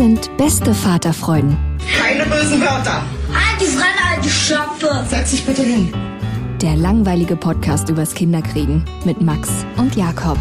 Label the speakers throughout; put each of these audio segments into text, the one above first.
Speaker 1: Sind beste Vaterfreuden.
Speaker 2: Keine bösen Wörter.
Speaker 3: Alte Fremde, alte Schöpfe.
Speaker 2: Setz dich bitte hin.
Speaker 1: Der langweilige Podcast übers Kinderkriegen mit Max und Jakob.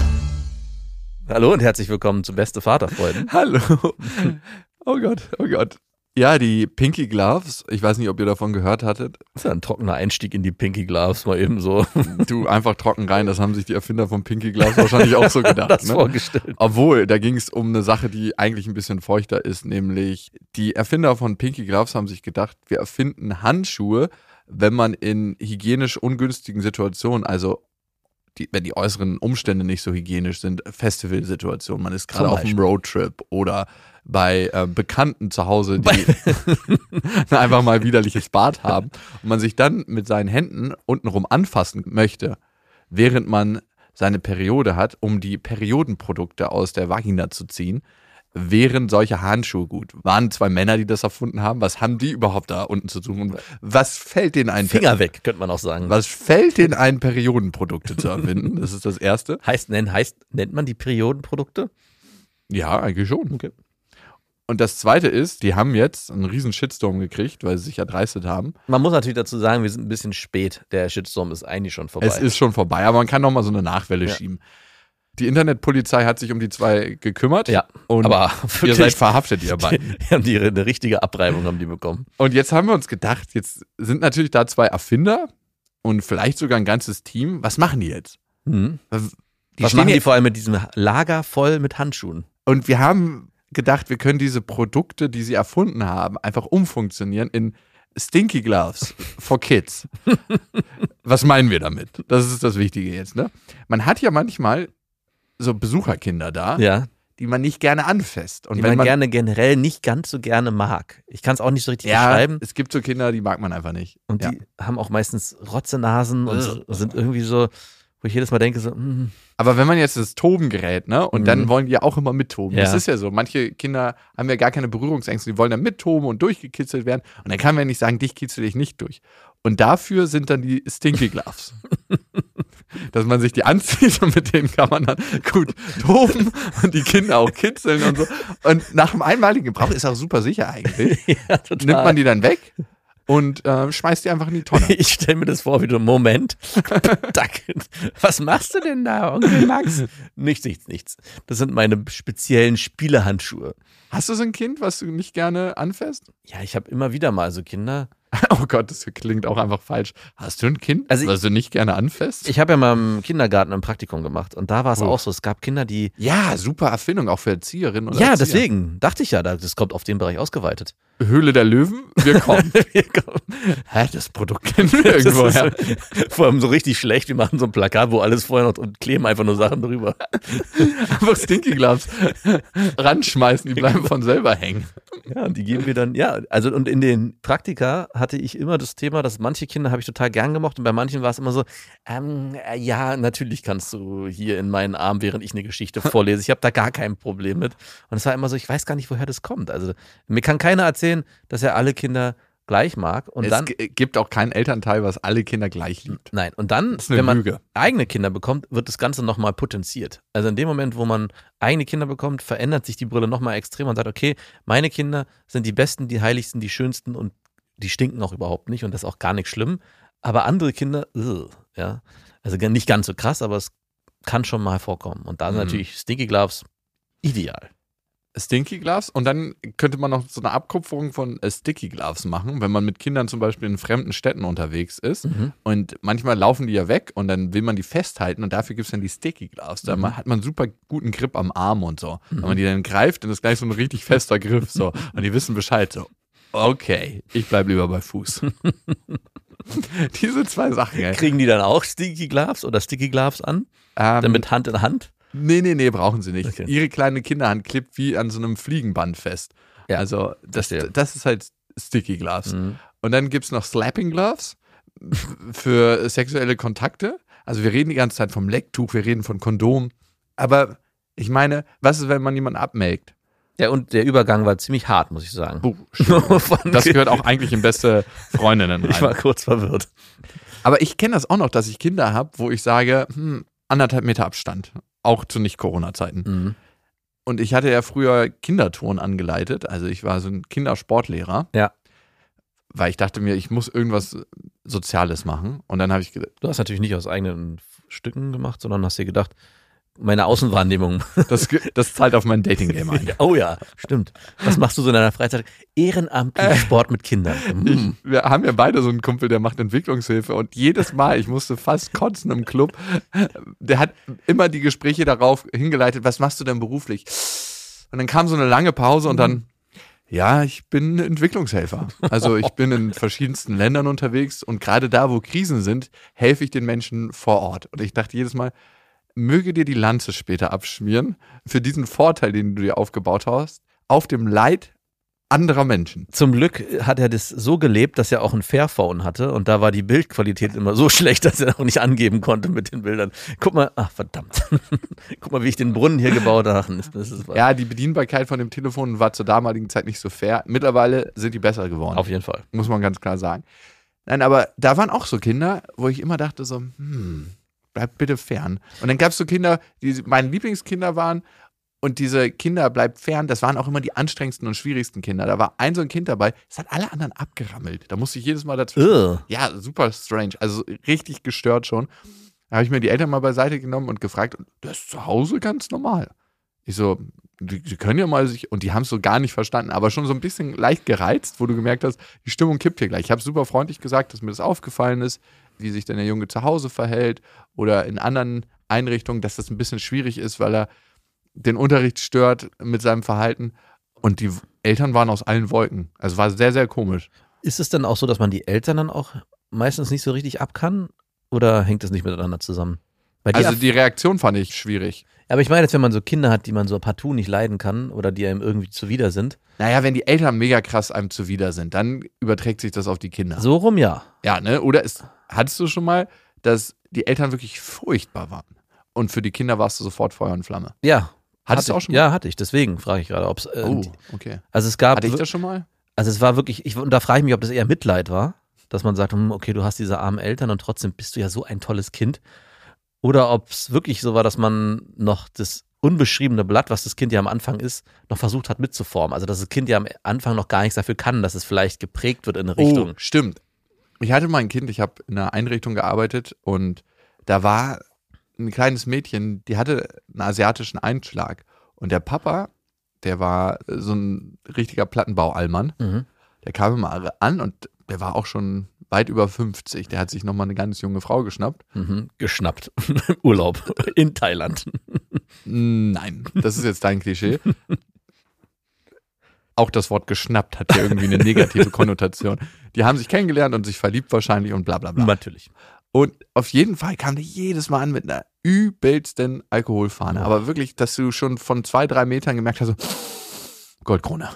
Speaker 4: Hallo und herzlich willkommen zu Beste Vaterfreuden.
Speaker 5: Hallo. Oh Gott, oh Gott. Ja, die Pinky Gloves, ich weiß nicht, ob ihr davon gehört hattet.
Speaker 4: Das ist ja ein trockener Einstieg in die Pinky Gloves, mal eben so
Speaker 5: Du einfach trocken rein, das haben sich die Erfinder von Pinky Gloves wahrscheinlich auch so gedacht.
Speaker 4: das
Speaker 5: ne?
Speaker 4: vorgestellt.
Speaker 5: Obwohl, da ging es um eine Sache, die eigentlich ein bisschen feuchter ist, nämlich die Erfinder von Pinky Gloves haben sich gedacht, wir erfinden Handschuhe, wenn man in hygienisch ungünstigen Situationen, also die, wenn die äußeren Umstände nicht so hygienisch sind, Festivalsituationen, man ist gerade auf einem. Roadtrip oder bei äh, Bekannten zu Hause, die einfach mal widerliches Bad haben und man sich dann mit seinen Händen untenrum anfassen möchte, während man seine Periode hat, um die Periodenprodukte aus der Vagina zu ziehen, wären solche Handschuhe gut. Waren zwei Männer, die das erfunden haben. Was haben die überhaupt da unten zu tun? Und was fällt denen ein?
Speaker 4: Finger weg, könnte man auch sagen.
Speaker 5: Was fällt denen ein, Periodenprodukte zu erfinden? Das ist das Erste.
Speaker 4: heißt, nennt, heißt, nennt man die Periodenprodukte?
Speaker 5: Ja, eigentlich schon.
Speaker 4: Okay.
Speaker 5: Und das Zweite ist, die haben jetzt einen riesen Shitstorm gekriegt, weil sie sich erdreistet haben.
Speaker 4: Man muss natürlich dazu sagen, wir sind ein bisschen spät. Der Shitstorm ist eigentlich schon vorbei.
Speaker 5: Es ist schon vorbei, aber man kann noch mal so eine Nachwelle
Speaker 4: Ja.
Speaker 5: schieben. Die Internetpolizei hat sich um die zwei gekümmert.
Speaker 4: ja,
Speaker 5: Und
Speaker 4: aber
Speaker 5: ihr seid verhaftet, ihr beiden.
Speaker 4: die haben die eine richtige Abreibung haben die bekommen.
Speaker 5: Und jetzt haben wir uns gedacht, jetzt sind natürlich da zwei Erfinder und vielleicht sogar ein ganzes Team. Was machen die jetzt?
Speaker 4: Mhm.
Speaker 5: Die
Speaker 4: Was machen die
Speaker 5: jetzt-
Speaker 4: vor allem mit diesem Lager voll mit Handschuhen?
Speaker 5: Und wir haben gedacht, wir können diese Produkte, die sie erfunden haben, einfach umfunktionieren in Stinky Gloves for Kids. Was meinen wir damit? Das ist das Wichtige jetzt, ne? Man hat ja manchmal so Besucherkinder da,
Speaker 4: Ja,
Speaker 5: die man nicht gerne anfasst. Und
Speaker 4: die
Speaker 5: wenn
Speaker 4: man,
Speaker 5: man
Speaker 4: gerne generell nicht ganz so gerne mag. Ich kann es auch nicht so richtig
Speaker 5: ja,
Speaker 4: beschreiben.
Speaker 5: es gibt so Kinder, die mag man einfach nicht.
Speaker 4: Und
Speaker 5: ja.
Speaker 4: die haben auch meistens Rotzenasen und sind irgendwie so, wo ich jedes Mal denke, so, mm,
Speaker 5: Aber wenn man jetzt das Toben gerät, ne, und
Speaker 4: Mhm.
Speaker 5: dann wollen die ja auch immer mittoben.
Speaker 4: Ja.
Speaker 5: Das ist ja so. Manche Kinder haben ja gar keine Berührungsängste, die wollen dann mittoben und durchgekitzelt werden. Und dann kann man ja nicht sagen, dich kitzel ich nicht durch. Und dafür sind dann die Stinky Gloves. Dass man sich die anzieht und mit denen kann man dann gut toben und die Kinder auch kitzeln und so. Und nach dem einmaligen Gebrauch ist auch super sicher eigentlich.
Speaker 4: ja, total.
Speaker 5: Nimmt man die dann weg und äh, schmeißt die einfach in die Tonne.
Speaker 4: Ich stelle mir das vor, wie du, Moment. Was machst du denn da, Onkel Max? nichts, nichts, nichts. Das sind meine speziellen Spielehandschuhe.
Speaker 5: Hast du so ein Kind, was du nicht gerne anfasst?
Speaker 4: Ja, ich habe immer wieder mal so Kinder.
Speaker 5: Oh Gott, das klingt auch einfach falsch. Hast du ein Kind,
Speaker 4: Also ich-
Speaker 5: was du nicht gerne anfasst?
Speaker 4: Ich habe ja mal im Kindergarten ein Praktikum gemacht und da war es
Speaker 5: Oh.
Speaker 4: auch so. Es gab Kinder, die.
Speaker 5: ja, super Erfindung, auch für Erzieherinnen und
Speaker 4: Ja,
Speaker 5: Erzieher.
Speaker 4: deswegen dachte ich ja, das kommt auf den Bereich ausgeweitet.
Speaker 5: Höhle der Löwen, wir kommen.
Speaker 4: Wir kommen-
Speaker 5: Hä, das Produkt kennen wir irgendwo
Speaker 4: ist vor allem so richtig schlecht. Wir machen so ein Plakat, wo alles vorher noch und kleben einfach nur Sachen drüber.
Speaker 5: Einfach Stinky Gloves ranschmeißen, die bleiben von selber hängen.
Speaker 4: Ja, und die geben wir dann, ja, also und in den Praktika hatte ich immer das Thema, dass manche Kinder habe ich total gern gemocht und bei manchen war es immer so, ähm, äh, ja, natürlich kannst du hier in meinen Arm, während ich eine Geschichte vorlese. Ich habe da gar kein Problem mit. Und es war immer so, ich weiß gar nicht, woher das kommt. Also mir kann keiner erzählen, dass er alle Kinder gleich mag. Und
Speaker 5: es
Speaker 4: dann,
Speaker 5: gibt auch keinen Elternteil, was alle Kinder gleich liebt.
Speaker 4: nein, und dann, wenn man
Speaker 5: Lüge.
Speaker 4: eigene Kinder bekommt, wird das Ganze nochmal potenziert. Also in dem Moment, wo man eigene Kinder bekommt, verändert sich die Brille nochmal extrem und sagt, okay, meine Kinder sind die besten, die heiligsten, die schönsten und die stinken auch überhaupt nicht und das ist auch gar nicht schlimm. Aber andere Kinder, ugh, ja, also nicht ganz so krass, aber es kann schon mal vorkommen. Und da sind
Speaker 5: Mhm.
Speaker 4: natürlich Stinky Gloves ideal.
Speaker 5: Stinky Gloves und dann könnte man noch so eine Abkupferung von äh, Sticky Gloves machen, wenn man mit Kindern zum Beispiel in fremden Städten unterwegs ist
Speaker 4: Mhm.
Speaker 5: und manchmal laufen die ja weg und dann will man die festhalten und dafür gibt es dann die Sticky Gloves. Da
Speaker 4: Mhm.
Speaker 5: hat man super guten Grip am Arm und so. Wenn man die dann greift, dann ist gleich so ein richtig fester Griff so und die wissen Bescheid so. Okay, ich bleib lieber bei Fuß. Diese zwei Sachen, ey.
Speaker 4: Kriegen die dann auch Stinky Gloves oder Sticky Gloves an?
Speaker 5: Ähm,
Speaker 4: Dann mit Hand in Hand?
Speaker 5: Nee, nee, nee, brauchen sie nicht.
Speaker 4: Okay.
Speaker 5: Ihre kleine Kinderhand klebt wie an so einem Fliegenband fest.
Speaker 4: Ja,
Speaker 5: also das,
Speaker 4: verstehe.
Speaker 5: das ist halt Sticky Gloves.
Speaker 4: Mhm.
Speaker 5: Und dann gibt es noch Slapping Gloves für sexuelle Kontakte. Also wir reden die ganze Zeit vom Lecktuch, wir reden von Kondom. Aber ich meine, was ist, wenn man jemanden abmelkt?
Speaker 4: Ja, und der Übergang war ziemlich hart, muss ich sagen. Von-
Speaker 5: das gehört auch eigentlich in beste Freundinnen
Speaker 4: ich war
Speaker 5: rein.
Speaker 4: kurz verwirrt.
Speaker 5: Aber ich kenne das auch noch, dass ich Kinder habe, wo ich sage, hm, anderthalb Meter Abstand. Auch zu Nicht-Corona-Zeiten.
Speaker 4: Mhm.
Speaker 5: Und ich hatte ja früher Kinderturnen angeleitet. Also ich war so ein Kindersportlehrer.
Speaker 4: Ja.
Speaker 5: Weil ich dachte mir, ich muss irgendwas Soziales machen. Und dann habe ich gedacht,
Speaker 4: Du hast natürlich nicht aus eigenen Stücken gemacht, sondern hast dir gedacht, meine Außenwahrnehmung.
Speaker 5: das, das zahlt auf mein Dating-Game ein.
Speaker 4: oh ja, stimmt. Was machst du so in deiner Freizeit? Ehrenamtlich Sport mit Kindern.
Speaker 5: Ich, wir haben ja beide so einen Kumpel, der macht Entwicklungshilfe und jedes Mal, ich musste fast kotzen im Club, der hat immer die Gespräche darauf hingeleitet, was machst du denn beruflich? Und dann kam so eine lange Pause und dann, ja, ich bin Entwicklungshelfer. Also ich bin in verschiedensten Ländern unterwegs und gerade da, wo Krisen sind, helfe ich den Menschen vor Ort. Und ich dachte jedes Mal, möge dir die Lanze später abschmieren für diesen Vorteil, den du dir aufgebaut hast, auf dem Leid anderer Menschen.
Speaker 4: Zum Glück hat er das so gelebt, dass er auch ein Fairphone hatte und da war die Bildqualität immer so schlecht, dass er auch nicht angeben konnte mit den Bildern. Guck mal, ach verdammt. Guck mal, wie ich den Brunnen hier gebaut habe.
Speaker 5: Ja, die Bedienbarkeit von dem Telefon war zur damaligen Zeit nicht so fair. Mittlerweile sind die besser geworden.
Speaker 4: auf jeden Fall.
Speaker 5: muss man ganz klar sagen. Nein, aber da waren auch so Kinder, wo ich immer dachte so, hm, bleib bitte fern. Und dann gab es so Kinder, die meine Lieblingskinder waren und diese Kinder bleibt fern, das waren auch immer die anstrengendsten und schwierigsten Kinder. Da war ein so ein Kind dabei, das hat alle anderen abgerammelt. Da musste ich jedes Mal dazwischen.
Speaker 4: Ugh.
Speaker 5: Ja, super strange, also richtig gestört schon. Da habe ich mir die Eltern mal beiseite genommen und gefragt, das ist zu Hause ganz normal. Ich so, die, die können ja mal sich, und die haben es so gar nicht verstanden, aber schon so ein bisschen leicht gereizt, wo du gemerkt hast, die Stimmung kippt hier gleich. Ich habe super freundlich gesagt, dass mir das aufgefallen ist, wie sich denn der Junge zu Hause verhält oder in anderen Einrichtungen, dass das ein bisschen schwierig ist, weil er den Unterricht stört mit seinem Verhalten. Und die Eltern waren aus allen Wolken. Also war sehr, sehr komisch.
Speaker 4: Ist es denn auch so, dass man die Eltern dann auch meistens nicht so richtig ab kann? Oder hängt das nicht miteinander zusammen? Dir,
Speaker 5: Also die Reaktion fand ich schwierig.
Speaker 4: Aber ich meine jetzt, wenn man so Kinder hat, die man so partout nicht leiden kann oder die einem irgendwie zuwider sind.
Speaker 5: Naja, wenn die Eltern mega krass einem zuwider sind, dann überträgt sich das auf die Kinder.
Speaker 4: So rum ja.
Speaker 5: Ja, ne? Oder ist, hattest du schon mal, dass die Eltern wirklich furchtbar waren? Und für die Kinder warst du sofort Feuer und Flamme.
Speaker 4: Ja.
Speaker 5: Hattest
Speaker 4: hatte
Speaker 5: du auch schon mal?
Speaker 4: Ja, hatte ich. Deswegen frage ich gerade, ob es. Äh,
Speaker 5: Oh, okay.
Speaker 4: Also es gab.
Speaker 5: Hatte ich das schon mal?
Speaker 4: Also es war wirklich, ich, und da frage ich mich, ob das eher Mitleid war, dass man sagt, hm, okay, du hast diese armen Eltern und trotzdem bist du ja so ein tolles Kind. Oder ob es wirklich so war, dass man noch das unbeschriebene Blatt, was das Kind ja am Anfang ist, noch versucht hat mitzuformen. Also dass das Kind ja am Anfang noch gar nichts dafür kann, dass es vielleicht geprägt wird in eine Richtung.
Speaker 5: Oh, stimmt. Ich hatte mal ein Kind, ich habe in einer Einrichtung gearbeitet und da war ein kleines Mädchen, die hatte einen asiatischen Einschlag. Und der Papa, der war so ein richtiger Plattenbau-Allmann.
Speaker 4: Mhm.
Speaker 5: Der kam immer an und der war auch schon weit über 50. Der hat sich nochmal eine ganz junge Frau geschnappt.
Speaker 4: Mhm. Geschnappt. Im Urlaub in Thailand.
Speaker 5: Nein, das ist jetzt dein Klischee. Auch das Wort geschnappt hat ja irgendwie eine negative Konnotation. Die haben sich kennengelernt und sich verliebt wahrscheinlich und bla bla bla.
Speaker 4: Natürlich.
Speaker 5: Und auf jeden Fall kam der jedes Mal an mit einer übelsten Alkoholfahne.
Speaker 4: Oh.
Speaker 5: Aber wirklich, dass du schon von zwei, drei Metern gemerkt hast, so, Goldkrone.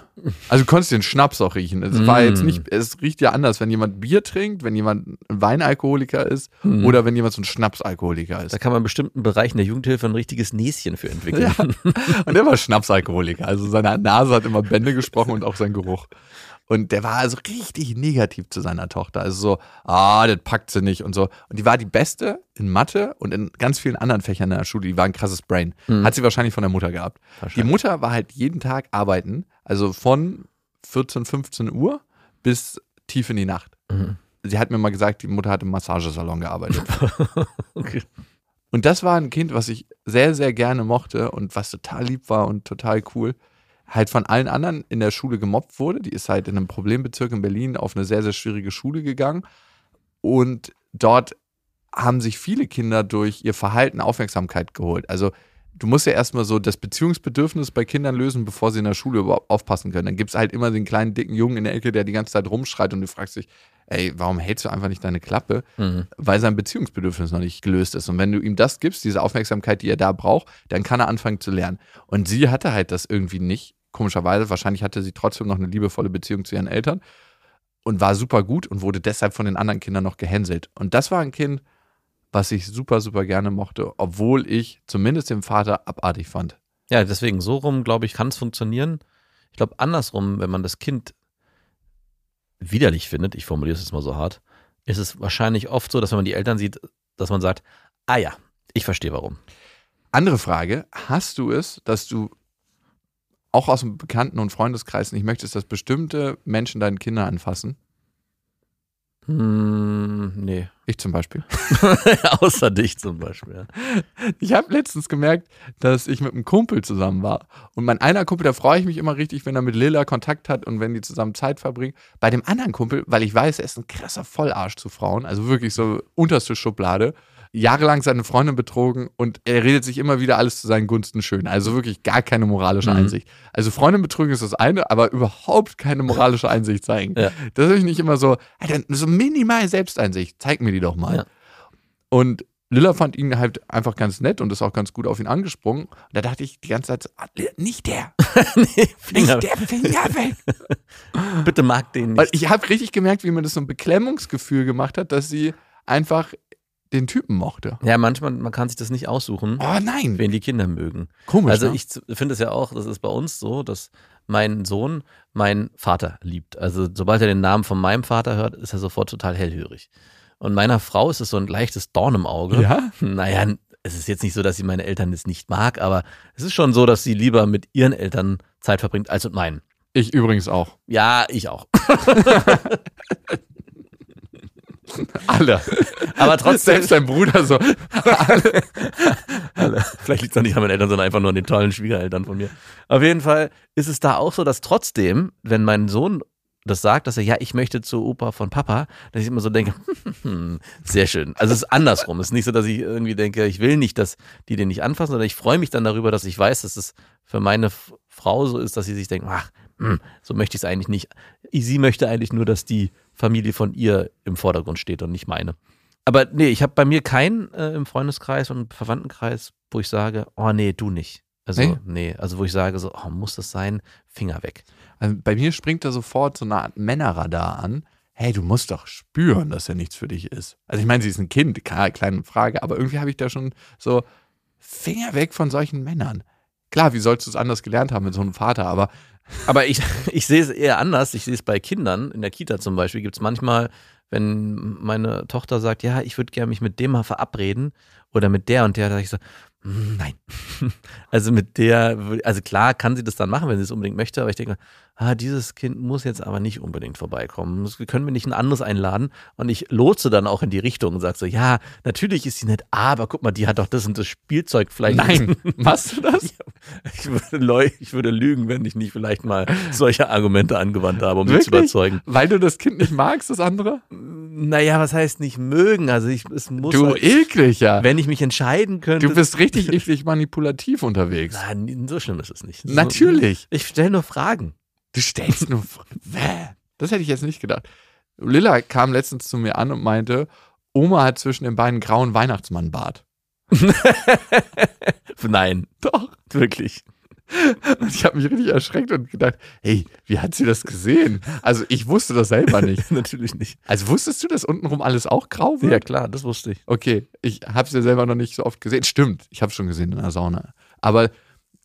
Speaker 5: Also du konntest den Schnaps auch riechen. Es war
Speaker 4: Mm.
Speaker 5: jetzt nicht, es riecht ja anders, wenn jemand Bier trinkt, wenn jemand ein Weinalkoholiker ist
Speaker 4: Mhm.
Speaker 5: oder wenn jemand so ein Schnapsalkoholiker
Speaker 4: Da
Speaker 5: ist.
Speaker 4: kann man in bestimmten Bereichen der Jugendhilfe ein richtiges Näschen für entwickeln.
Speaker 5: Und der war Schnapsalkoholiker. Also seine Nase hat immer Bände gesprochen und auch sein Geruch. Und der war also richtig negativ zu seiner Tochter. Also so, ah, das packt sie nicht und so. Und die war die Beste in Mathe und in ganz vielen anderen Fächern in der Schule. Die war ein krasses Brain. Hat sie wahrscheinlich von der Mutter gehabt. Die. Mutter war halt jeden Tag arbeiten. Also von 14, 15 Uhr bis tief in die Nacht.
Speaker 4: Mhm.
Speaker 5: Sie hat mir mal gesagt, die Mutter hat im Massagesalon gearbeitet.
Speaker 4: Okay.
Speaker 5: Und das war ein Kind, was ich sehr, sehr gerne mochte und was total lieb war und total cool. Halt von allen anderen in der Schule gemobbt wurde. Die ist halt in einem Problembezirk in Berlin auf eine sehr, sehr schwierige Schule gegangen. Und dort haben sich viele Kinder durch ihr Verhalten Aufmerksamkeit geholt. Also du musst ja erstmal so das Beziehungsbedürfnis bei Kindern lösen, bevor sie in der Schule überhaupt aufpassen können. Dann gibt es halt immer den kleinen, dicken Jungen in der Ecke, der die ganze Zeit rumschreit und du fragst dich, ey, warum hältst du einfach nicht deine Klappe?
Speaker 4: Mhm.
Speaker 5: Weil sein Beziehungsbedürfnis noch nicht gelöst ist. Und wenn du ihm das gibst, diese Aufmerksamkeit, die er da braucht, dann kann er anfangen zu lernen. Und sie hatte halt das irgendwie nicht. Komischerweise, wahrscheinlich hatte sie trotzdem noch eine liebevolle Beziehung zu ihren Eltern und war super gut und wurde deshalb von den anderen Kindern noch gehänselt. Und das war ein Kind, was ich super, super gerne mochte, obwohl ich zumindest den Vater abartig fand.
Speaker 4: Ja, deswegen so rum, glaube ich, kann es funktionieren. Ich glaube, andersrum, wenn man das Kind widerlich findet, ich formuliere es jetzt mal so hart, ist es wahrscheinlich oft so, dass wenn man die Eltern sieht, dass man sagt, ah ja, ich verstehe warum.
Speaker 5: Andere Frage, hast du es, dass du auch aus dem Bekannten- und Freundeskreis nicht möchtest, dass bestimmte Menschen deine Kinder anfassen?
Speaker 4: Hm, nee.
Speaker 5: Ich zum Beispiel.
Speaker 4: Außer dich zum Beispiel. Ja.
Speaker 5: Ich habe letztens gemerkt, dass ich mit einem Kumpel zusammen war. Und mein einer Kumpel, da freue ich mich immer richtig, wenn er mit Lilla Kontakt hat und wenn die zusammen Zeit verbringen. Bei dem anderen Kumpel, weil ich weiß, er ist ein krasser Vollarsch zu Frauen, also wirklich so unterste Schublade, jahrelang seine Freundin betrogen und er redet sich immer wieder alles zu seinen Gunsten schön. Also wirklich gar keine moralische
Speaker 4: Mhm.
Speaker 5: Einsicht. Also Freundin betrügen ist das eine, aber überhaupt keine moralische Einsicht zeigen.
Speaker 4: Ja.
Speaker 5: Das ist nicht immer so, Alter, so minimal Selbsteinsicht, zeig mir die doch mal.
Speaker 4: Ja.
Speaker 5: Und Lilla fand ihn halt einfach ganz nett und ist auch ganz gut auf ihn angesprungen. Und da dachte ich die ganze Zeit, ah, nicht der,
Speaker 4: nee, Finger.
Speaker 5: nicht der Finger weg.
Speaker 4: Bitte mag den
Speaker 5: Weil
Speaker 4: nicht.
Speaker 5: ich habe richtig gemerkt, wie mir das so ein Beklemmungsgefühl gemacht hat, dass sie einfach den Typen mochte.
Speaker 4: Ja, manchmal, man kann sich das nicht aussuchen,
Speaker 5: Oh nein,
Speaker 4: wen die Kinder mögen.
Speaker 5: komisch.
Speaker 4: Also
Speaker 5: ne?
Speaker 4: ich finde es ja auch, das ist bei uns so, dass mein Sohn meinen Vater liebt. Also sobald er den Namen von meinem Vater hört, ist er sofort total hellhörig. Und meiner Frau ist es so ein leichtes Dorn im Auge.
Speaker 5: Ja?
Speaker 4: Naja, es ist jetzt nicht so, dass sie meine Eltern jetzt nicht mag, aber es ist schon so, dass sie lieber mit ihren Eltern Zeit verbringt als mit meinen.
Speaker 5: ich übrigens auch.
Speaker 4: Ja, ich auch.
Speaker 5: Alle.
Speaker 4: Aber trotzdem,
Speaker 5: Selbst dein Bruder so.
Speaker 4: Vielleicht liegt es nicht an meinen Eltern, sondern einfach nur an den tollen Schwiegereltern von mir. Auf jeden Fall ist es da auch so, dass trotzdem, wenn mein Sohn das sagt, dass er, ja, ich möchte zur Oper von Papa, dass ich immer so denke, hm, sehr schön. Also es ist andersrum. Es ist nicht so, dass ich irgendwie denke, ich will nicht, dass die den nicht anfassen, sondern ich freue mich dann darüber, dass ich weiß, dass es für meine Frau so ist, dass sie sich denkt, ach, hm, so möchte ich es eigentlich nicht. Sie möchte eigentlich nur, dass die Familie von ihr im Vordergrund steht und nicht meine. Aber nee, ich habe bei mir keinen äh, im Freundeskreis und Verwandtenkreis, wo ich sage, oh nee, du nicht. Also
Speaker 5: Nee?
Speaker 4: nee, also wo ich sage so, oh, muss das sein? Finger weg.
Speaker 5: Also bei mir springt da sofort so eine Art Männerradar an. Hey, du musst doch spüren, dass er nichts für dich ist. Also ich meine, sie ist ein Kind, klar, kleine Frage, aber irgendwie habe ich da schon so Finger weg von solchen Männern. Klar, wie sollst du es anders gelernt haben mit so einem Vater, aber
Speaker 4: Aber ich, ich sehe es eher anders. Ich sehe es bei Kindern. In der Kita zum Beispiel gibt es manchmal, wenn meine Tochter sagt, ja, ich würde gerne mich mit dem mal verabreden oder mit der und der, da sage ich so, "Mm, nein. Also mit der, also klar kann sie das dann machen, wenn sie es unbedingt möchte, aber ich denke, ah, dieses Kind muss jetzt aber nicht unbedingt vorbeikommen. Das können wir nicht ein anderes einladen? Und ich lotse dann auch in die Richtung und sage so, ja, natürlich ist sie nett, aber guck mal, die hat doch das und das Spielzeug vielleicht.
Speaker 5: nein, machst du das?
Speaker 4: Ich würde, ich würde lügen, wenn ich nicht vielleicht mal solche Argumente angewandt habe, um sie zu
Speaker 5: Wirklich?
Speaker 4: überzeugen.
Speaker 5: Weil du das Kind nicht magst, das andere?
Speaker 4: Naja, was heißt nicht mögen? Also ich, es muss,
Speaker 5: Du
Speaker 4: halt,
Speaker 5: ekliger.
Speaker 4: wenn ich mich entscheiden könnte.
Speaker 5: Du bist richtig eklig manipulativ unterwegs.
Speaker 4: Nein, so schlimm ist es nicht. So-
Speaker 5: Natürlich.
Speaker 4: Ich stelle nur Fragen.
Speaker 5: Du stellst nur. Das hätte ich jetzt nicht gedacht. Lilla kam letztens zu mir an und meinte, Oma hat zwischen den beiden grauen Weihnachtsmannbart.
Speaker 4: Nein,
Speaker 5: Doch.
Speaker 4: wirklich.
Speaker 5: Und ich habe mich richtig erschreckt und gedacht, hey, wie hat sie das gesehen? Also ich wusste das selber nicht.
Speaker 4: Natürlich nicht.
Speaker 5: Also wusstest du, dass untenrum alles auch grau wird?
Speaker 4: Ja, klar, das wusste ich.
Speaker 5: Okay, ich habe es ja selber noch nicht so oft gesehen. Stimmt, ich habe schon gesehen in der Sauna. Aber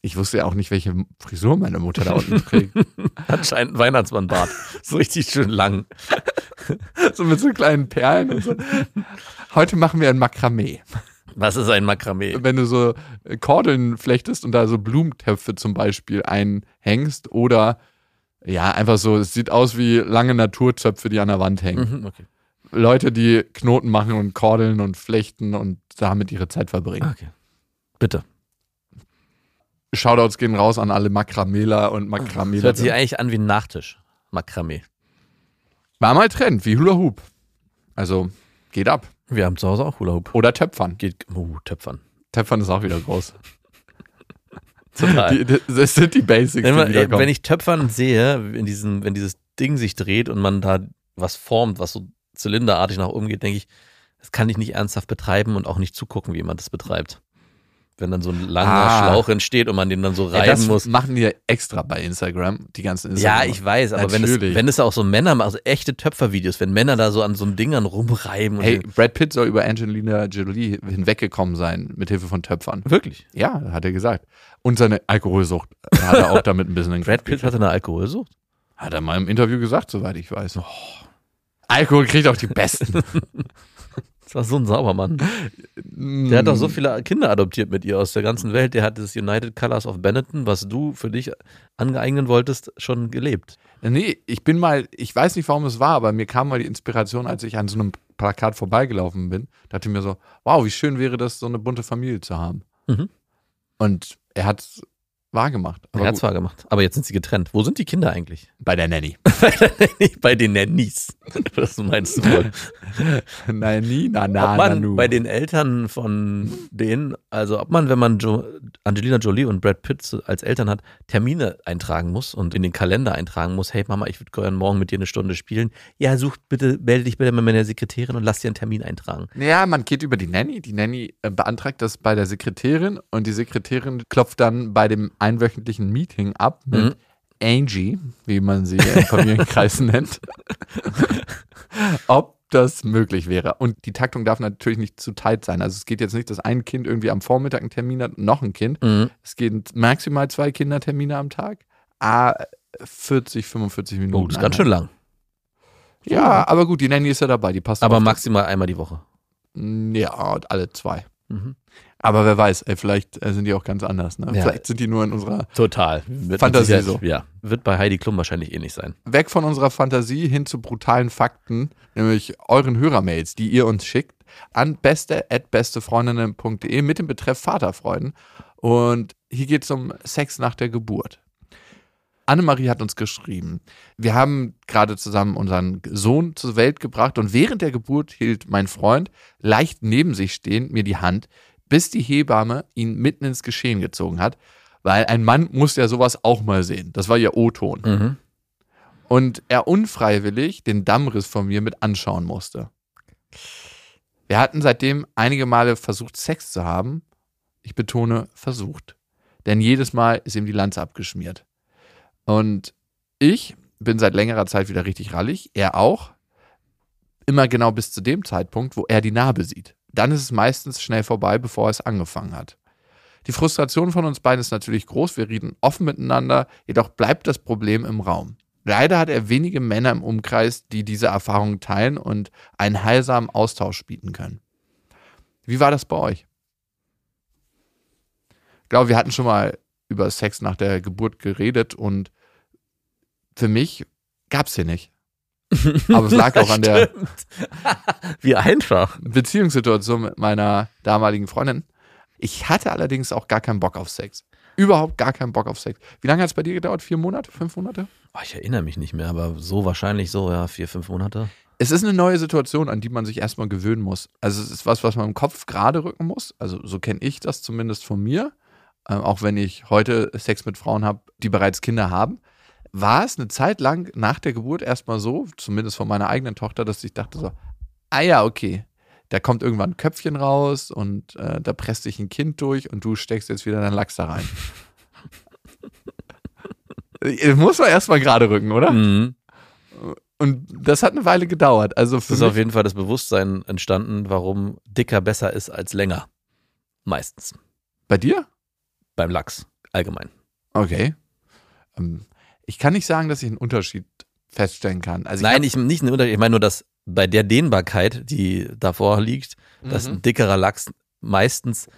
Speaker 5: ich wusste ja auch nicht, welche Frisur meine Mutter da unten trägt.
Speaker 4: Anscheinend ein Weihnachtsmannbart. So richtig schön lang.
Speaker 5: so mit so kleinen Perlen und so. Heute machen wir ein Makramee.
Speaker 4: Was ist ein Makramee?
Speaker 5: Wenn du so Kordeln flechtest und da so Blumentöpfe zum Beispiel einhängst oder Ja, einfach so, es sieht aus wie lange Naturzöpfe, die an der Wand hängen.
Speaker 4: Mhm, okay.
Speaker 5: Leute, die Knoten machen und kordeln und flechten und damit ihre Zeit verbringen.
Speaker 4: okay. Bitte.
Speaker 5: Shoutouts gehen raus an alle Makramela und
Speaker 4: Das
Speaker 5: Makramela.
Speaker 4: hört sich eigentlich an wie ein Nachtisch. Makramee.
Speaker 5: War mal Trend, wie Hula Hoop. Also, geht ab.
Speaker 4: Wir haben zu Hause auch Hula Hoop.
Speaker 5: Oder Töpfern.
Speaker 4: Geht, uh, Töpfern.
Speaker 5: Töpfern ist auch wieder groß.
Speaker 4: Total.
Speaker 5: Die, das sind die Basics,
Speaker 4: Wenn, man,
Speaker 5: die
Speaker 4: wenn ich Töpfern sehe, in diesem, wenn dieses Ding sich dreht und man da was formt, was so zylinderartig nach oben geht, denke ich, das kann ich nicht ernsthaft betreiben und auch nicht zugucken, wie man das betreibt. Wenn dann so ein langer
Speaker 5: Ah.
Speaker 4: Schlauch entsteht und man den dann so
Speaker 5: ja,
Speaker 4: reiben
Speaker 5: das
Speaker 4: muss.
Speaker 5: machen die ja extra bei Instagram, die ganzen
Speaker 4: Ja,
Speaker 5: Instagram.
Speaker 4: ich weiß, aber wenn es, wenn es auch so Männer machen, also echte Töpfervideos, wenn Männer da so an so einem Dingern rumreiben und
Speaker 5: Hey, Brad Pitt soll über Angelina Jolie hinweggekommen sein, mit Hilfe von Töpfern.
Speaker 4: wirklich.
Speaker 5: Ja, hat er gesagt. Und seine Alkoholsucht hat er auch damit ein bisschen
Speaker 4: Brad Pitt hatte eine Alkoholsucht.
Speaker 5: Hat er mal im Interview gesagt, soweit ich weiß. Alkohol kriegt auch die Besten.
Speaker 4: Das war so ein Saubermann. Der hat doch so viele Kinder adoptiert mit ihr aus der ganzen Welt. Der hat das United Colors of Benetton, was du für dich angeeignen wolltest, schon gelebt.
Speaker 5: Nee, ich bin mal, ich weiß nicht, warum es war, aber mir kam mal die Inspiration, als ich an so einem Plakat vorbeigelaufen bin. Dachte mir so, wow, wie schön wäre das, so eine bunte Familie zu haben.
Speaker 4: Mhm.
Speaker 5: Und er hat wahrgemacht.
Speaker 4: Er hat
Speaker 5: gut,
Speaker 4: zwar gemacht, aber jetzt sind sie getrennt. Wo sind die Kinder eigentlich?
Speaker 5: bei der Nanny.
Speaker 4: bei den Nannies. Was meinst du wohl?
Speaker 5: Nein, nie, na, na,
Speaker 4: ob
Speaker 5: na,
Speaker 4: man
Speaker 5: nu.
Speaker 4: bei den Eltern von denen, also ob man, wenn man jo Angelina Jolie und Brad Pitt als Eltern hat, Termine eintragen muss und in den Kalender eintragen muss, hey Mama, ich würde gerne morgen mit dir eine Stunde spielen. Ja, such bitte, melde dich bitte bei meiner Sekretärin und lass dir einen Termin eintragen.
Speaker 5: Ja, man geht über die Nanny. Die Nanny äh, beantragt das bei der Sekretärin und die Sekretärin klopft dann bei dem einwöchentlichen Meeting ab mit
Speaker 4: Mhm.
Speaker 5: Angie, wie man sie im Familienkreis nennt, ob das möglich wäre. Und die Taktung darf natürlich nicht zu tight sein. Also es geht jetzt nicht, dass ein Kind irgendwie am Vormittag einen Termin hat, und noch ein Kind.
Speaker 4: Mhm.
Speaker 5: Es gehen maximal zwei Kindertermine am Tag. Ah, 40, 45 Minuten.
Speaker 4: Oh, das ist ganz schön lang.
Speaker 5: Ja, aber gut, die Nanny ist ja dabei, die passt
Speaker 4: Aber maximal einmal die Woche.
Speaker 5: Ja, alle zwei.
Speaker 4: Mhm.
Speaker 5: Aber wer weiß, ey, vielleicht äh, sind die auch ganz anders. Ne?
Speaker 4: Ja.
Speaker 5: Vielleicht sind die nur in unserer,
Speaker 4: Total. Wird
Speaker 5: Fantasie so.
Speaker 4: Ja, wird bei Heidi Klum wahrscheinlich nicht sein.
Speaker 5: weg von unserer Fantasie hin zu brutalen Fakten, nämlich euren Hörermails, die ihr uns schickt, an beste.bestefreundinnen.de mit dem Betreff Vaterfreuden. Und hier geht es um Sex nach der Geburt. Annemarie hat uns geschrieben, wir haben gerade zusammen unseren Sohn zur Welt gebracht und während der Geburt hielt mein Freund leicht neben sich stehend mir die Hand, bis die Hebamme ihn mitten ins Geschehen gezogen hat, weil ein Mann muss ja sowas auch mal sehen. Das war ihr O-Ton.
Speaker 4: Mhm.
Speaker 5: Und er unfreiwillig den Dammriss von mir mit anschauen musste. Wir hatten seitdem einige Male versucht, Sex zu haben. Ich betone, versucht. Denn jedes Mal ist ihm die Lanze abgeschmiert. Und ich bin seit längerer Zeit wieder richtig rallig, er auch. Immer genau bis zu dem Zeitpunkt, wo er die Narbe sieht. Dann ist es meistens schnell vorbei, bevor es angefangen hat. Die Frustration von uns beiden ist natürlich groß, wir reden offen miteinander, jedoch bleibt das Problem im Raum. Leider hat er wenige Männer im Umkreis, die diese Erfahrung teilen und einen heilsamen Austausch bieten können. Wie war das bei euch? Ich glaube, wir hatten schon mal über Sex nach der Geburt geredet und für mich gab es hier nicht. Aber es lag auch an der.
Speaker 4: Wie einfach.
Speaker 5: Beziehungssituation mit meiner damaligen Freundin. Ich hatte allerdings auch gar keinen Bock auf Sex. Überhaupt gar keinen Bock auf Sex. Wie lange hat es bei dir gedauert? Vier Monate? Fünf Monate?
Speaker 4: Oh, ich erinnere mich nicht mehr, aber so wahrscheinlich so, ja, vier, fünf Monate.
Speaker 5: Es ist eine neue Situation, an die man sich erstmal gewöhnen muss. Also es ist was, was man im Kopf gerade rücken muss. Also so kenne ich das zumindest von mir. Ähm, auch wenn ich heute Sex mit Frauen habe, die bereits Kinder haben. War es eine Zeit lang nach der Geburt erstmal so, zumindest von meiner eigenen Tochter, dass ich dachte so, ah ja, okay, da kommt irgendwann ein Köpfchen raus und äh, da presst sich ein Kind durch und du steckst jetzt wieder deinen Lachs da rein. Äh, Muss man erstmal gerade rücken, oder?
Speaker 4: Mhm.
Speaker 5: Und das hat eine Weile gedauert. Also
Speaker 4: Es
Speaker 5: für
Speaker 4: ist
Speaker 5: mich,
Speaker 4: auf jeden Fall das Bewusstsein entstanden, warum dicker besser ist als länger. Meistens.
Speaker 5: bei dir?
Speaker 4: Beim Lachs. Allgemein.
Speaker 5: Okay. Ähm, ich kann nicht sagen, dass ich einen Unterschied feststellen kann. Also
Speaker 4: Nein,
Speaker 5: ich
Speaker 4: ich nicht einen Unterschied. Ich meine nur, dass bei der Dehnbarkeit, die davor liegt,
Speaker 5: hab,
Speaker 4: dass
Speaker 5: Mhm.
Speaker 4: ein dickerer Lachs meistens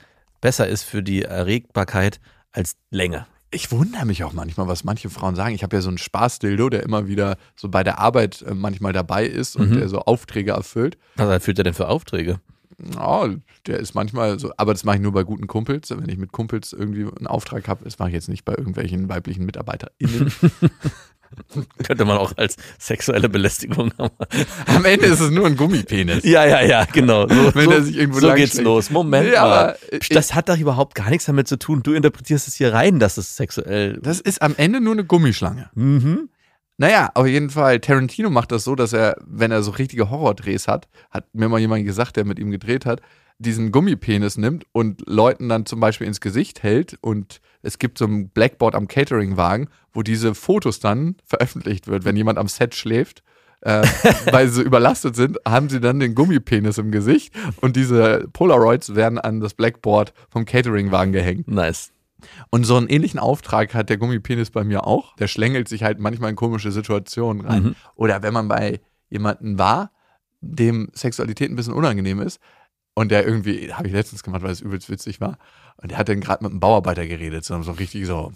Speaker 4: besser ist für die Erregbarkeit als Länge.
Speaker 5: Ich wundere mich auch manchmal, was manche Frauen sagen. Ich habe ja so einen Spaßdildo, der immer wieder so bei der Arbeit äh, manchmal dabei ist und
Speaker 4: Mhm.
Speaker 5: der so Aufträge erfüllt.
Speaker 4: Was erfüllt er denn für Aufträge?
Speaker 5: Ja, der ist manchmal so, aber das mache ich nur bei guten Kumpels. Wenn ich mit Kumpels irgendwie einen Auftrag habe, das mache ich jetzt nicht bei irgendwelchen weiblichen MitarbeiterInnen.
Speaker 4: Könnte man auch als sexuelle Belästigung haben.
Speaker 5: Am Ende ist es nur ein Gummipenis.
Speaker 4: Ja, ja, ja, genau. So,
Speaker 5: Wenn
Speaker 4: so,
Speaker 5: er sich irgendwo
Speaker 4: so geht's los. Moment
Speaker 5: Nee,
Speaker 4: mal.
Speaker 5: aber ich-
Speaker 4: das hat doch überhaupt gar nichts damit zu tun. Du interpretierst es hier rein, dass es sexuell.
Speaker 5: Das ist am Ende nur eine Gummischlange.
Speaker 4: Mhm.
Speaker 5: Naja, auf jeden Fall, Tarantino macht das so, dass er, wenn er so richtige Horrordrehs hat, hat mir mal jemand gesagt, der mit ihm gedreht hat, diesen Gummipenis nimmt und Leuten dann zum Beispiel ins Gesicht hält und es gibt so ein Blackboard am Cateringwagen, wo diese Fotos dann veröffentlicht wird, wenn jemand am Set schläft. Äh, weil sie so überlastet sind, haben sie dann den Gummipenis im Gesicht und diese Polaroids werden an das Blackboard vom Cateringwagen gehängt.
Speaker 4: Nice.
Speaker 5: Und so einen ähnlichen Auftrag hat der Gummipenis bei mir auch. Der schlängelt sich halt manchmal in komische Situationen rein.
Speaker 4: Mhm.
Speaker 5: Oder wenn man bei jemandem war, dem Sexualität ein bisschen unangenehm ist und der irgendwie, habe ich letztens gemacht, weil es übelst witzig war, und der hat dann gerade mit einem Bauarbeiter geredet, so, so richtig so.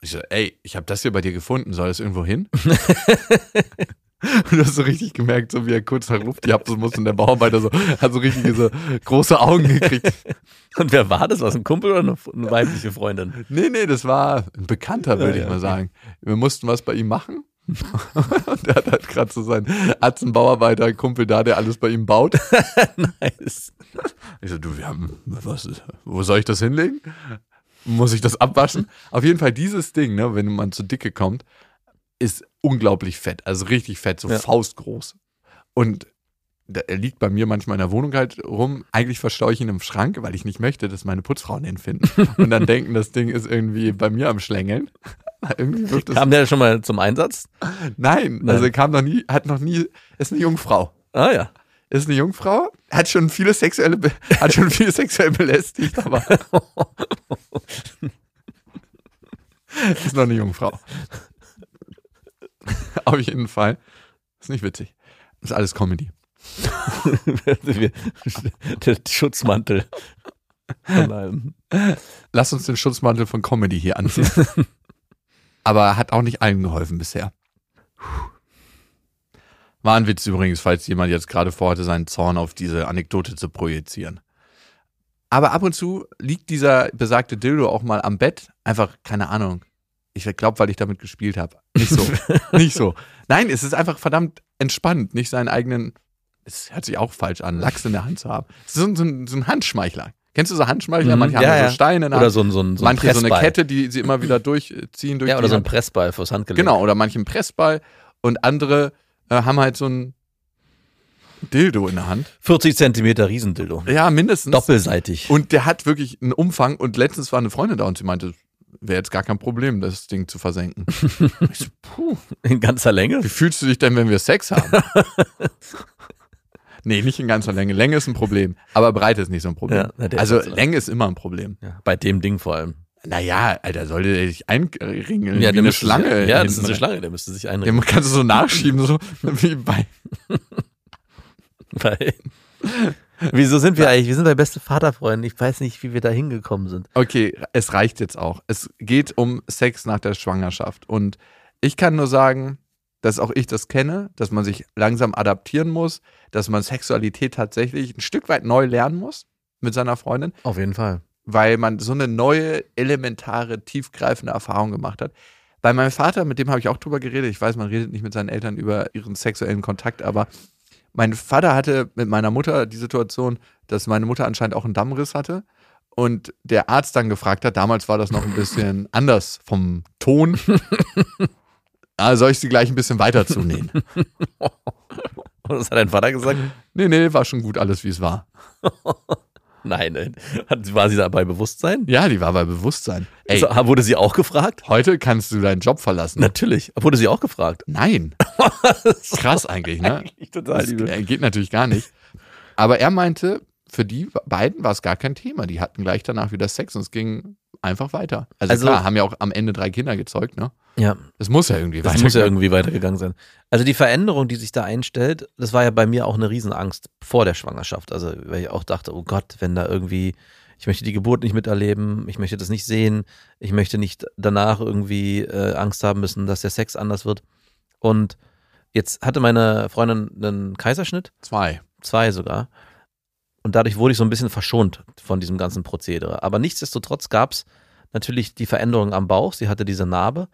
Speaker 5: Ich so, ey, ich habe das hier bei dir gefunden, soll das irgendwo hin? Und du hast so richtig gemerkt, so wie er kurz japsen muss und der Bauarbeiter so, hat so richtig so große Augen gekriegt.
Speaker 4: Und wer war das? Was ein Kumpel oder eine, eine weibliche Freundin?
Speaker 5: Nee, nee, das war ein Bekannter, würde
Speaker 4: Ja,
Speaker 5: ich
Speaker 4: ja,
Speaker 5: mal
Speaker 4: okay.
Speaker 5: sagen. Wir mussten was bei ihm machen. und der hat halt gerade so seinen Atzenbauarbeiter-Kumpel da, der alles bei ihm baut.
Speaker 4: Nice.
Speaker 5: Ich so, du, wir haben, was, wo soll ich das hinlegen? Muss ich das abwaschen? Auf jeden Fall dieses Ding, ne, wenn man zu dicke kommt, ist unglaublich fett, also richtig fett, so
Speaker 4: Ja.
Speaker 5: faustgroß. Und er liegt bei mir manchmal in der Wohnung halt rum. Eigentlich verstaue ich ihn im Schrank, weil ich nicht möchte, dass meine Putzfrauen den finden. Und dann denken, das Ding ist irgendwie bei mir am Schlängeln.
Speaker 4: Kam der schon mal zum Einsatz?
Speaker 5: Nein,
Speaker 4: Nein.
Speaker 5: also er kam noch nie, hat noch nie, ist eine Jungfrau.
Speaker 4: Ah ja.
Speaker 5: Ist eine Jungfrau, hat schon viele sexuelle, hat schon viele sexuell belästigt, aber ist noch eine Jungfrau. Auf jeden Fall. Ist nicht witzig. Ist alles Comedy.
Speaker 4: der Schutzmantel. Von.
Speaker 5: Lass uns den Schutzmantel von Comedy hier anziehen. aber hat auch nicht allen geholfen bisher. War ein Witz übrigens, falls jemand jetzt gerade vorhatte, seinen Zorn auf diese Anekdote zu projizieren. Aber ab und zu liegt dieser besagte Dildo auch mal am Bett. Einfach, keine Ahnung. Ich glaube, weil ich damit gespielt habe. Nicht so. nicht so. Nein, es ist einfach verdammt entspannt, nicht seinen eigenen, es hört sich auch falsch an, Lachs in der Hand zu haben. Es ist so, ein- so, so ein Handschmeichler. Kennst du so Handschmeichler?
Speaker 4: Mhm,
Speaker 5: Manche
Speaker 4: ja,
Speaker 5: haben
Speaker 4: ja.
Speaker 5: so Steine in der
Speaker 4: Oder
Speaker 5: Hand.
Speaker 4: so ein, so ein, so ein
Speaker 5: manche so eine
Speaker 4: Pressball.
Speaker 5: Kette, die sie immer wieder durchziehen durch
Speaker 4: Ja, oder so ein. Pressball fürs Handgelenk.
Speaker 5: Genau, oder manche einen Pressball und andere äh, haben halt so ein Dildo in der Hand.
Speaker 4: 40 Zentimeter Riesendildo.
Speaker 5: Ja, mindestens.
Speaker 4: Doppelseitig.
Speaker 5: Und der hat wirklich einen Umfang und letztens war eine Freundin da und sie meinte, wäre jetzt gar kein Problem, das Ding zu versenken. ich so, puh,
Speaker 4: In ganzer Länge.
Speaker 5: wie fühlst du dich denn, wenn wir Sex haben? nee, nicht in ganzer Länge. Länge ist ein Problem, aber Breite ist nicht so ein Problem.
Speaker 4: Ja,
Speaker 5: also
Speaker 4: ist.
Speaker 5: Länge ist immer ein Problem.
Speaker 4: Ja, bei dem Ding vor allem.
Speaker 5: Naja, Alter, sollte der sich einringeln
Speaker 4: Ja,
Speaker 5: wie
Speaker 4: der
Speaker 5: eine Schlange.
Speaker 4: Sich, ja, das ist eine. Schlange, der müsste sich einringen.
Speaker 5: Den kannst du so nachschieben, so wie bei
Speaker 4: Weil, wieso sind wir eigentlich? Wir sind bei beste Vaterfreunde. Ich weiß nicht, wie wir da hingekommen sind.
Speaker 5: Okay, es reicht jetzt auch. Es geht um Sex nach der Schwangerschaft. Und ich kann nur sagen, dass auch ich das kenne, dass man sich langsam adaptieren muss, dass man Sexualität tatsächlich ein Stück weit neu lernen muss mit seiner Freundin,
Speaker 4: Auf jeden Fall.
Speaker 5: weil man so eine neue, elementare, tiefgreifende Erfahrung gemacht hat. Bei meinem Vater, mit dem habe ich auch drüber geredet, ich weiß, man redet nicht mit seinen Eltern über ihren sexuellen Kontakt, aber mein Vater hatte mit meiner Mutter die Situation, dass meine Mutter anscheinend auch einen Dammriss hatte und der Arzt dann gefragt hat, damals war das noch ein bisschen anders vom Ton, ah, soll ich sie gleich ein bisschen weiter zunähen?
Speaker 4: Und was hat dein Vater gesagt?
Speaker 5: Nee, nee, war schon gut alles, wie es war.
Speaker 4: Nein, nein. War sie da bei Bewusstsein?
Speaker 5: Ja, die war bei Bewusstsein. Ey,
Speaker 4: So, wurde sie auch gefragt?
Speaker 5: heute kannst du deinen Job verlassen.
Speaker 4: Natürlich. Wurde sie auch gefragt?
Speaker 5: Nein. Krass eigentlich, ne?
Speaker 4: Eigentlich total
Speaker 5: Das äh, geht natürlich gar nicht. Aber er meinte, für die beiden war es gar kein Thema. Die hatten gleich danach wieder Sex und es ging einfach weiter. Also,
Speaker 4: Also-
Speaker 5: klar, haben ja auch am Ende drei Kinder gezeugt, ne?
Speaker 4: Ja,
Speaker 5: Das muss ja irgendwie
Speaker 4: das
Speaker 5: weitergehen.
Speaker 4: muss ja irgendwie weitergegangen sein. Also die Veränderung, die sich da einstellt, das war ja bei mir auch eine Riesenangst vor der Schwangerschaft. Also weil ich auch dachte, oh Gott, wenn da irgendwie Ich möchte die Geburt nicht miterleben. Ich möchte das nicht sehen. Ich möchte nicht danach irgendwie äh, Angst haben müssen, dass der Sex anders wird. Und jetzt hatte meine Freundin einen Kaiserschnitt,
Speaker 5: Zwei.
Speaker 4: zwei sogar. Und dadurch wurde ich so ein bisschen verschont von diesem ganzen Prozedere. Aber nichtsdestotrotz gab es natürlich die Veränderung am Bauch. Sie hatte diese Narbe.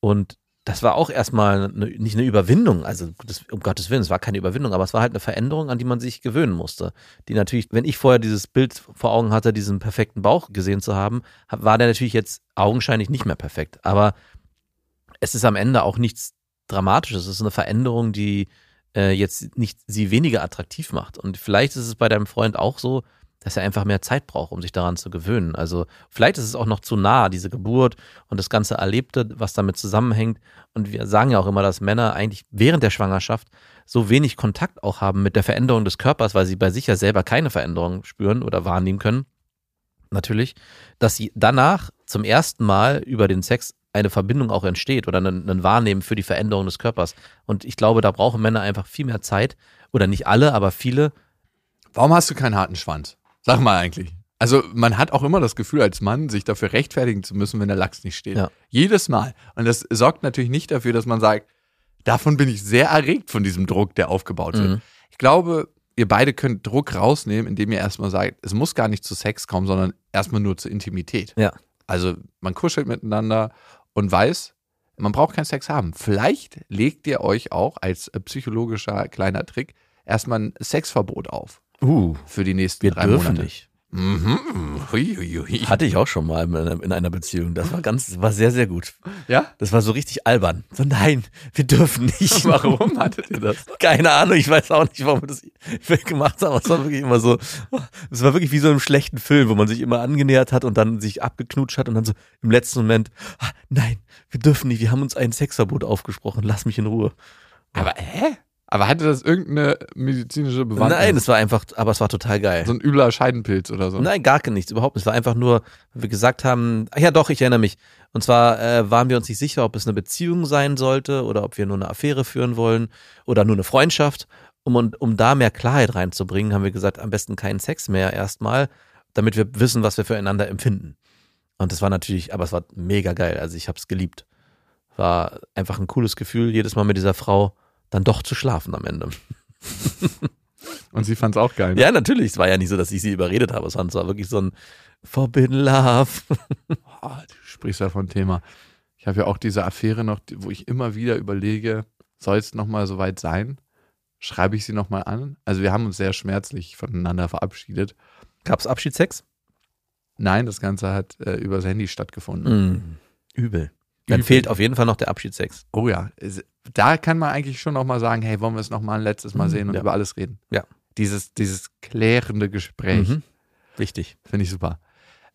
Speaker 4: Und das war auch erstmal eine, nicht eine Überwindung. Also, das, um Gottes Willen, es war keine Überwindung, aber es war halt eine Veränderung, an die man sich gewöhnen musste. Die natürlich, wenn ich vorher dieses Bild vor Augen hatte, diesen perfekten Bauch gesehen zu haben, hab- war der natürlich jetzt augenscheinlich nicht mehr perfekt. Aber es ist am Ende auch nichts Dramatisches. Es ist eine Veränderung, die äh, jetzt nicht sie weniger attraktiv macht. Und vielleicht ist es bei deinem Freund auch so, dass er einfach mehr Zeit braucht, um sich daran zu gewöhnen. Also vielleicht ist es auch noch zu nah, diese Geburt und das ganze Erlebte, was damit zusammenhängt. Und wir sagen ja auch immer, dass Männer eigentlich während der Schwangerschaft so wenig Kontakt auch haben mit der Veränderung des Körpers, weil sie bei sich ja selber keine Veränderung spüren oder wahrnehmen können. Natürlich, dass sie danach zum ersten Mal über den Sex eine Verbindung auch entsteht oder ein, ein Wahrnehmen für die Veränderung des Körpers. Und ich glaube, da brauchen Männer einfach viel mehr Zeit. Oder nicht alle, aber viele.
Speaker 5: Warum hast du keinen harten Schwanz? Sag mal eigentlich. Also man hat auch immer das Gefühl als Mann, sich dafür rechtfertigen zu müssen, wenn der Lachs nicht steht.
Speaker 4: Ja.
Speaker 5: Jedes Mal. Und das sorgt natürlich nicht dafür, dass man sagt, davon bin ich sehr erregt von diesem Druck, der aufgebaut wird.
Speaker 4: Mhm.
Speaker 5: Ich glaube, ihr beide könnt Druck rausnehmen, indem ihr erstmal sagt, es muss gar nicht zu Sex kommen, sondern erstmal nur zur Intimität.
Speaker 4: Ja.
Speaker 5: Also man kuschelt miteinander und weiß, man braucht keinen Sex haben. Vielleicht legt ihr euch auch als äh, psychologischer kleiner Trick erstmal ein Sexverbot auf
Speaker 4: Uh,
Speaker 5: für die nächsten
Speaker 4: wir
Speaker 5: drei
Speaker 4: dürfen
Speaker 5: Monate.
Speaker 4: nicht.
Speaker 5: Mhm. Hui, hui, hui.
Speaker 4: Hatte ich auch schon mal in einer, in einer Beziehung. Das war ganz, war sehr, sehr gut.
Speaker 5: Ja?
Speaker 4: Das war so richtig albern. So, nein, wir dürfen nicht.
Speaker 5: Warum hattet ihr das?
Speaker 4: Keine Ahnung, ich weiß auch nicht, warum wir das gemacht haben. Es war wirklich immer so, es war wirklich wie so in einem schlechten Film, wo man sich immer angenähert hat und dann sich abgeknutscht hat und dann so im letzten Moment, ah, nein, wir dürfen nicht, wir haben uns ein Sexverbot aufgesprochen, lass mich in Ruhe.
Speaker 5: Aber hä? Aber hatte das irgendeine medizinische Bewandtnis?
Speaker 4: Nein, es war einfach, aber es war total geil.
Speaker 5: so ein übler Scheidenpilz oder so.
Speaker 4: Nein, gar nichts, überhaupt nicht. Es war einfach nur, wir gesagt haben, ach ja doch, ich erinnere mich. Und zwar äh, waren wir uns nicht sicher, ob es eine Beziehung sein sollte oder ob wir nur eine Affäre führen wollen oder nur eine Freundschaft. Um, und, um da mehr Klarheit reinzubringen, haben wir gesagt, am besten keinen Sex mehr erstmal, damit wir wissen, was wir füreinander empfinden. Und das war natürlich, aber es war mega geil. Also ich habe es geliebt. War einfach ein cooles Gefühl, jedes Mal mit dieser Frau dann doch zu schlafen am Ende.
Speaker 5: Und sie fand es auch geil. ne?
Speaker 4: Ja, natürlich. Es war ja nicht so, dass ich sie überredet habe. Es war wirklich so ein Forbidden Love.
Speaker 5: Oh, du sprichst ja von Thema. Ich habe ja auch diese Affäre noch, wo ich immer wieder überlege, soll es nochmal so weit sein? Schreibe ich sie nochmal an? Also wir haben uns sehr schmerzlich voneinander verabschiedet.
Speaker 4: Gab's Abschiedssex?
Speaker 5: Nein, das Ganze hat äh, übers Handy stattgefunden.
Speaker 4: Mm, übel. Dann fehlt auf jeden Fall noch der Abschiedssex.
Speaker 5: Oh ja, da kann man eigentlich schon nochmal sagen, hey, wollen wir es nochmal ein letztes Mal
Speaker 4: Mhm,
Speaker 5: sehen und
Speaker 4: ja.
Speaker 5: über alles reden?
Speaker 4: Ja.
Speaker 5: Dieses, dieses klärende Gespräch.
Speaker 4: Mhm. Wichtig.
Speaker 5: Finde ich super.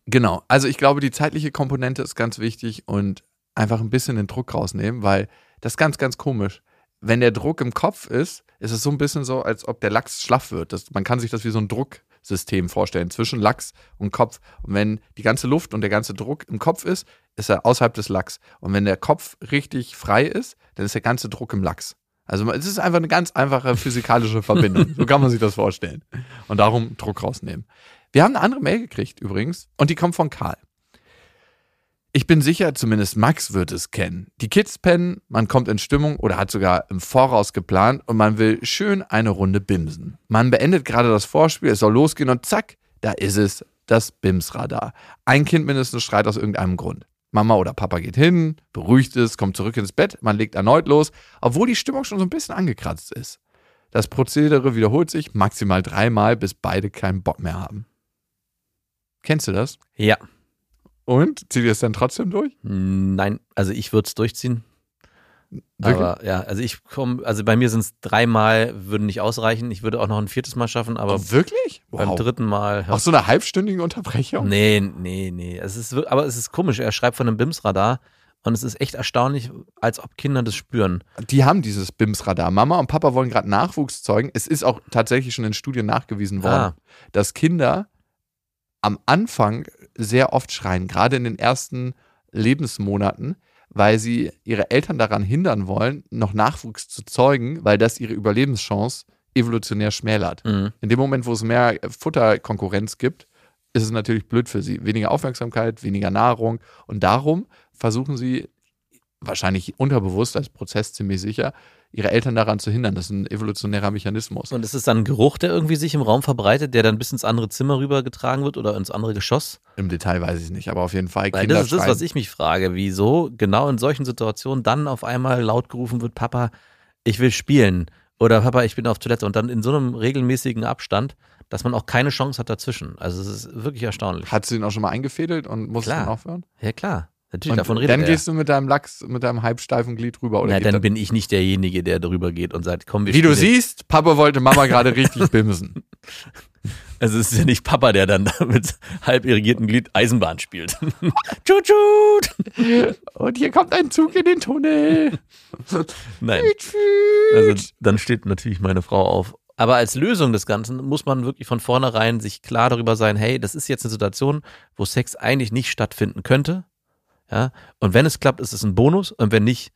Speaker 5: Genau. Also ich glaube, die zeitliche Komponente ist ganz wichtig und einfach ein bisschen den Druck rausnehmen, weil das ist ganz, ganz komisch. Wenn der Druck im Kopf ist, ist es so ein bisschen so, als ob der Lachs schlaff wird. Das, man kann sich das wie so ein Drucksystem vorstellen zwischen Lachs und Kopf. Und wenn die ganze Luft und der ganze Druck im Kopf ist, ist er außerhalb des Lachs. Und wenn der Kopf richtig frei ist, dann ist der ganze Druck im Lachs. Also es ist einfach eine ganz einfache physikalische Verbindung. So kann man sich das vorstellen. Und darum Druck rausnehmen. Wir haben eine andere Mail gekriegt übrigens und die kommt von Karl. Ich bin sicher, zumindest Max wird es kennen. Die Kids pennen, man kommt in Stimmung oder hat sogar im Voraus geplant und man will schön eine Runde bimsen. Man beendet gerade das Vorspiel, es soll losgehen und zack, da ist es, das Bimsradar. Ein Kind mindestens schreit aus irgendeinem Grund. Mama oder Papa geht hin, beruhigt es, kommt zurück ins Bett, man legt erneut los, obwohl die Stimmung schon so ein bisschen angekratzt ist. Das Prozedere wiederholt sich maximal dreimal, bis beide keinen Bock mehr haben. Kennst du das?
Speaker 4: Ja.
Speaker 5: Und? Zieht ihr es dann trotzdem durch?
Speaker 4: Nein, also ich würde es durchziehen.
Speaker 5: Wirklich?
Speaker 4: Aber ja, also ich komme, also bei mir sind es dreimal, würden nicht ausreichen. Ich würde auch noch ein viertes Mal schaffen, aber
Speaker 5: Oh, wirklich?
Speaker 4: beim dritten Mal.
Speaker 5: Auch so eine halbstündige Unterbrechung?
Speaker 4: Nee, nee, nee. Es ist, aber es ist komisch. Er schreibt von einem BIMS-Radar und es ist echt erstaunlich, als ob Kinder das spüren.
Speaker 5: Die haben dieses BIMS-Radar. Mama und Papa wollen gerade Nachwuchs zeugen. Es ist auch tatsächlich schon in Studien nachgewiesen worden,
Speaker 4: Ah.
Speaker 5: dass Kinder am Anfang sehr oft schreien, gerade in den ersten Lebensmonaten, weil sie ihre Eltern daran hindern wollen, noch Nachwuchs zu zeugen, weil das ihre Überlebenschance evolutionär schmälert.
Speaker 4: Mhm.
Speaker 5: In dem Moment, wo es mehr Futterkonkurrenz gibt, ist es natürlich blöd für sie. Weniger Aufmerksamkeit, weniger Nahrung. Und darum versuchen sie, wahrscheinlich unterbewusst als Prozess ziemlich sicher, ihre Eltern daran zu hindern. Das ist ein evolutionärer Mechanismus.
Speaker 4: Und ist es dann ein Geruch, der irgendwie sich im Raum verbreitet, der dann bis ins andere Zimmer rübergetragen wird oder ins andere Geschoss?
Speaker 5: Im Detail weiß ich nicht, aber auf jeden Fall.
Speaker 4: Weil
Speaker 5: Kinder
Speaker 4: das ist das, was ich mich frage. Wieso genau in solchen Situationen dann auf einmal laut gerufen wird, Papa, ich will spielen. Oder Papa, ich bin auf Toilette. Und dann in so einem regelmäßigen Abstand, dass man auch keine Chance hat dazwischen. Also es ist wirklich erstaunlich.
Speaker 5: Hat sie ihn auch schon mal eingefädelt und muss
Speaker 4: Klar.
Speaker 5: dann aufhören?
Speaker 4: Ja klar, natürlich,
Speaker 5: Und
Speaker 4: davon redet
Speaker 5: dann
Speaker 4: er.
Speaker 5: gehst du mit deinem Lachs, mit deinem halbsteifen Glied rüber. Oder geht
Speaker 4: dann bin ich nicht derjenige, der drüber geht und sagt, komm, wir
Speaker 5: Wie du siehst, Papa wollte Mama gerade richtig bimsen.
Speaker 4: Also es ist ja nicht Papa, der dann mit halb irrigiertem Glied Eisenbahn spielt. tschut, tschut.
Speaker 5: Und hier kommt ein Zug in den Tunnel.
Speaker 4: Nein. Also dann steht natürlich meine Frau auf. Aber als Lösung des Ganzen muss man wirklich von vornherein sich klar darüber sein, hey, das ist jetzt eine Situation, wo Sex eigentlich nicht stattfinden könnte. Ja, und wenn es klappt, ist es ein Bonus und wenn nicht,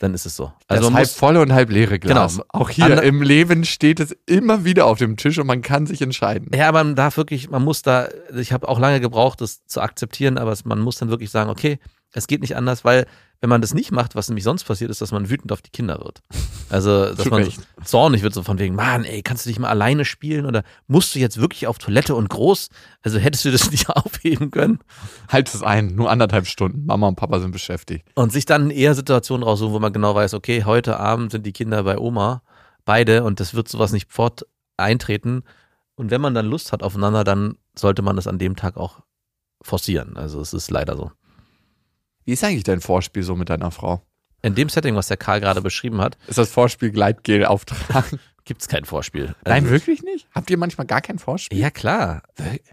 Speaker 4: dann ist es so.
Speaker 5: Also halb volle und halb leere Glas.
Speaker 4: Genau.
Speaker 5: Auch hier
Speaker 4: Ander-
Speaker 5: im Leben steht es immer wieder auf dem Tisch und man kann sich entscheiden.
Speaker 4: ja, man darf wirklich, man muss da, ich habe auch lange gebraucht, das zu akzeptieren, aber man muss dann wirklich sagen, okay, es geht nicht anders, weil wenn man das nicht macht, was nämlich sonst passiert, ist, dass man wütend auf die Kinder wird. Also, dass man
Speaker 5: Recht.
Speaker 4: zornig wird, so von wegen, Mann, ey, kannst du dich mal alleine spielen oder musst du jetzt wirklich auf Toilette und groß? Also hättest du das nicht aufheben können?
Speaker 5: Halt es ein, nur anderthalb Stunden. Mama und Papa sind beschäftigt.
Speaker 4: Und sich dann eher Situationen raussuchen, wo man genau weiß, okay, heute Abend sind die Kinder bei Oma, beide, und das wird sowas nicht fort eintreten. Und wenn man dann Lust hat aufeinander, dann sollte man das an dem Tag auch forcieren. Also es ist leider so.
Speaker 5: Wie ist eigentlich dein Vorspiel so mit deiner Frau?
Speaker 4: In dem Setting, was der Karl gerade beschrieben hat,
Speaker 5: Ist das Vorspiel Gleitgel auftragen?
Speaker 4: gibt es kein Vorspiel.
Speaker 5: Nein,
Speaker 4: Also-
Speaker 5: wirklich nicht? Habt ihr manchmal gar kein Vorspiel?
Speaker 4: Ja, klar.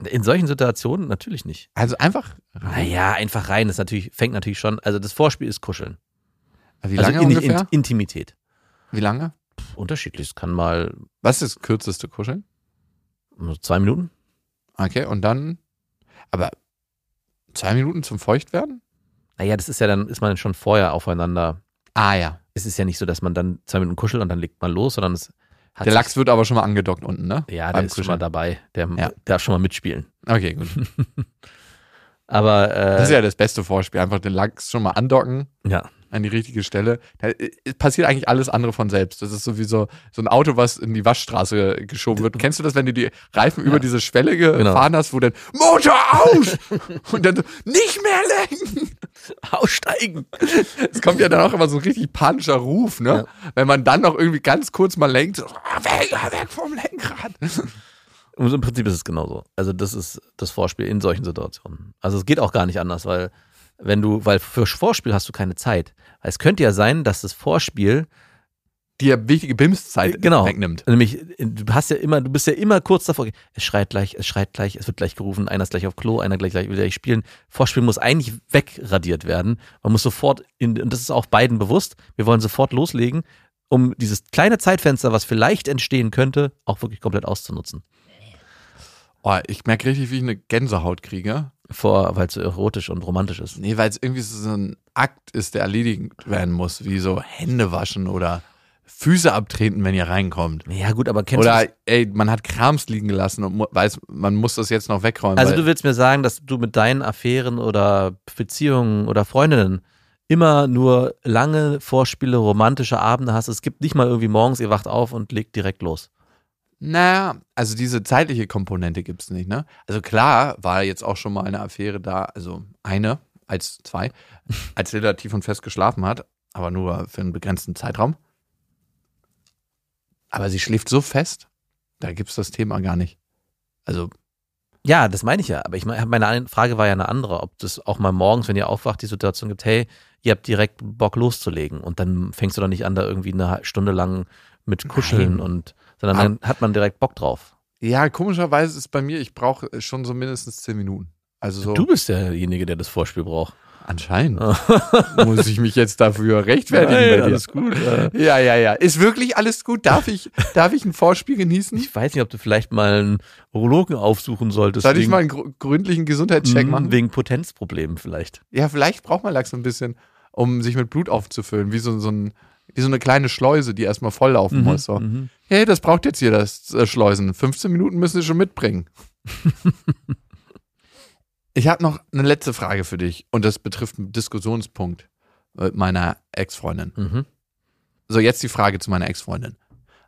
Speaker 4: In solchen Situationen natürlich nicht.
Speaker 5: Also einfach.
Speaker 4: Naja, einfach rein. Das natürlich, fängt natürlich schon. Also das Vorspiel ist Kuscheln.
Speaker 5: Wie
Speaker 4: also
Speaker 5: lange
Speaker 4: in,
Speaker 5: ungefähr?
Speaker 4: In, Intimität.
Speaker 5: Wie lange?
Speaker 4: Pff, unterschiedlich. Es kann mal
Speaker 5: Was ist das kürzeste Kuscheln?
Speaker 4: nur zwei Minuten.
Speaker 5: Okay, und dann. Aber zwei Minuten zum Feuchtwerden?
Speaker 4: Naja, das ist ja dann, ist man schon vorher aufeinander.
Speaker 5: Ah ja.
Speaker 4: Es ist ja nicht so, dass man dann zwei Minuten kuschelt und dann legt man los, sondern es hat
Speaker 5: Der Lachs wird aber schon mal angedockt unten, ne?
Speaker 4: Ja, der
Speaker 5: Beim
Speaker 4: ist schon
Speaker 5: Kuscheln.
Speaker 4: mal dabei. Der
Speaker 5: Ja.
Speaker 4: darf schon mal mitspielen.
Speaker 5: Okay, gut.
Speaker 4: Aber äh,
Speaker 5: Das ist ja das beste Vorspiel. Einfach den Lachs schon mal andocken
Speaker 4: ja.
Speaker 5: An die richtige Stelle. Da äh, passiert eigentlich alles andere von selbst. Das ist sowieso so ein Auto, was in die Waschstraße geschoben wird. Kennst du das, wenn du die Reifen über diese Schwelle gefahren hast, wo dann Motor aus und dann so, nicht mehr lenken.
Speaker 4: Aussteigen.
Speaker 5: Es kommt ja dann auch immer so ein richtig panischer Ruf, ne? Wenn man dann noch irgendwie ganz kurz mal lenkt, so, "Ah, weg, ah, weg vom Lenkrad.
Speaker 4: Und im Prinzip ist es genauso. Also das ist das Vorspiel in solchen Situationen. Also es geht auch gar nicht anders, weil wenn du, weil für Vorspiel hast du keine Zeit. Es könnte ja sein, dass das Vorspiel
Speaker 5: ja wichtige Bimszeit
Speaker 4: genau
Speaker 5: wegnimmt.
Speaker 4: Nämlich, du hast ja immer, du bist ja immer kurz davor. Es schreit gleich, es schreit gleich, es wird gleich gerufen, einer ist gleich auf Klo, einer gleich, gleich will gleich spielen. Vorspiel muss eigentlich wegradiert werden. Man muss sofort, in, und das ist auch beiden bewusst, wir wollen sofort loslegen, um dieses kleine Zeitfenster, was vielleicht entstehen könnte, auch wirklich komplett auszunutzen.
Speaker 5: Oh, ich merke richtig, wie ich eine Gänsehaut kriege.
Speaker 4: Vor, weil es so erotisch und romantisch ist.
Speaker 5: Nee, weil es irgendwie so ein Akt ist, der erledigt werden muss, wie so Hände waschen oder Füße abtreten, wenn ihr reinkommt.
Speaker 4: Ja, gut, aber kennst
Speaker 5: Oder ey, man hat Krams liegen gelassen und weiß, man muss das jetzt noch wegräumen.
Speaker 4: Also du willst mir sagen, dass du mit deinen Affären oder Beziehungen oder Freundinnen immer nur lange Vorspiele, romantische Abende hast. Es gibt nicht mal irgendwie morgens, ihr wacht auf und legt direkt los.
Speaker 5: Naja, also diese zeitliche Komponente gibt's nicht, ne? Also klar war jetzt auch schon mal eine Affäre da, also eine als zwei, als Lilla tief und fest geschlafen hat, aber nur für einen begrenzten Zeitraum. Aber sie schläft so fest, da gibt's das Thema gar nicht. Also,
Speaker 4: Ja, das meine ich ja. Aber ich meine, meine eine Frage war ja eine andere, ob das auch mal morgens, wenn ihr aufwacht, die Situation gibt, hey, ihr habt direkt Bock loszulegen und dann fängst du doch nicht an, da irgendwie eine Stunde lang mit Kuscheln
Speaker 5: Nein.
Speaker 4: und, sondern dann hat man direkt Bock drauf.
Speaker 5: ja, komischerweise ist bei mir, ich brauche schon so mindestens zehn Minuten. Also so
Speaker 4: Du bist derjenige, der das Vorspiel braucht.
Speaker 5: anscheinend muss ich mich jetzt dafür rechtfertigen bei dir.
Speaker 4: alles gut. Äh,
Speaker 5: Ja, ja, ja. Ist wirklich alles gut? Darf ich, darf ich ein Vorspiel genießen?
Speaker 4: Ich weiß nicht, ob du vielleicht mal einen Urologen aufsuchen solltest.
Speaker 5: Soll ich mal einen gr- gründlichen Gesundheitscheck machen?
Speaker 4: Wegen Potenzproblemen vielleicht.
Speaker 5: Ja, vielleicht braucht man Lachs so ein bisschen, um sich mit Blut aufzufüllen, wie so, so, ein, wie so eine kleine Schleuse, die erstmal volllaufen
Speaker 4: Mhm,
Speaker 5: muss. So. Hey, das braucht jetzt hier das äh, Schleusen. 15 Minuten müssen sie schon mitbringen. Ich habe noch eine letzte Frage für dich und das betrifft einen Diskussionspunkt äh, meiner Ex-Freundin.
Speaker 4: Mhm.
Speaker 5: So, jetzt die Frage zu meiner Ex-Freundin.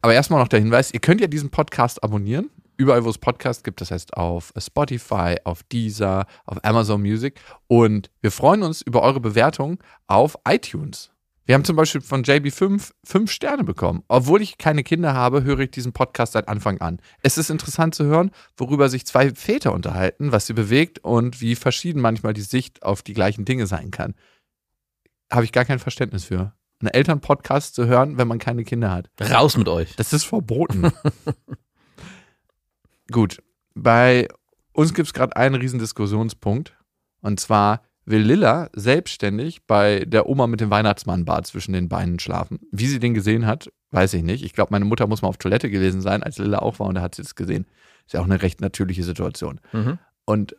Speaker 5: Aber erstmal noch der Hinweis, ihr könnt ja diesen Podcast abonnieren, überall wo es Podcasts gibt, das heißt auf Spotify, auf Deezer, auf Amazon Music und wir freuen uns über eure Bewertung auf iTunes. Wir haben zum Beispiel von JB5 fünf Sterne bekommen. Obwohl ich keine Kinder habe, höre ich diesen Podcast seit Anfang an. Es ist interessant zu hören, worüber sich zwei Väter unterhalten, was sie bewegt und wie verschieden manchmal die Sicht auf die gleichen Dinge sein kann. Habe ich gar kein Verständnis für. Einen Elternpodcast zu hören, wenn man keine Kinder hat.
Speaker 4: Raus mit euch.
Speaker 5: Das ist verboten. Gut, bei uns gibt es gerade einen riesen Diskussionspunkt. Und zwar will Lilla selbstständig bei der Oma mit dem Weihnachtsmannbart zwischen den Beinen schlafen. Wie sie den gesehen hat, weiß ich nicht. Ich glaube, meine Mutter muss mal auf Toilette gewesen sein, als Lilla auch war und da hat sie es gesehen. Ist ja auch eine recht natürliche Situation.
Speaker 4: Mhm.
Speaker 5: Und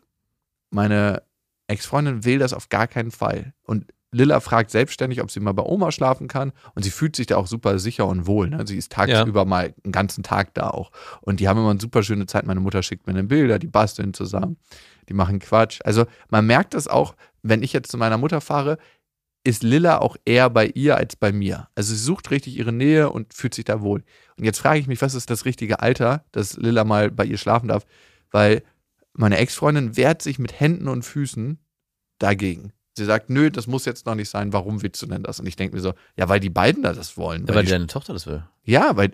Speaker 5: meine Ex-Freundin will das auf gar keinen Fall. Und Lilla fragt selbstständig, ob sie mal bei Oma schlafen kann. Und sie fühlt sich da auch super sicher und wohl. Ne? Sie ist tagsüber mal einen ganzen Tag da auch. Und die haben immer eine super schöne Zeit. Meine Mutter schickt mir dann Bilder, die basteln zusammen, die machen Quatsch. Also man merkt das auch, wenn ich jetzt zu meiner Mutter fahre, ist Lilla auch eher bei ihr als bei mir. Also sie sucht richtig ihre Nähe und fühlt sich da wohl. Und jetzt frage ich mich, was ist das richtige Alter, dass Lilla mal bei ihr schlafen darf? Weil meine Ex-Freundin wehrt sich mit Händen und Füßen dagegen. Sie sagt, nö, das muss jetzt noch nicht sein. Warum willst du denn das? Und ich denke mir so, ja, weil die beiden da das wollen.
Speaker 4: Ja, weil
Speaker 5: die,
Speaker 4: deine Tochter das will.
Speaker 5: ja, weil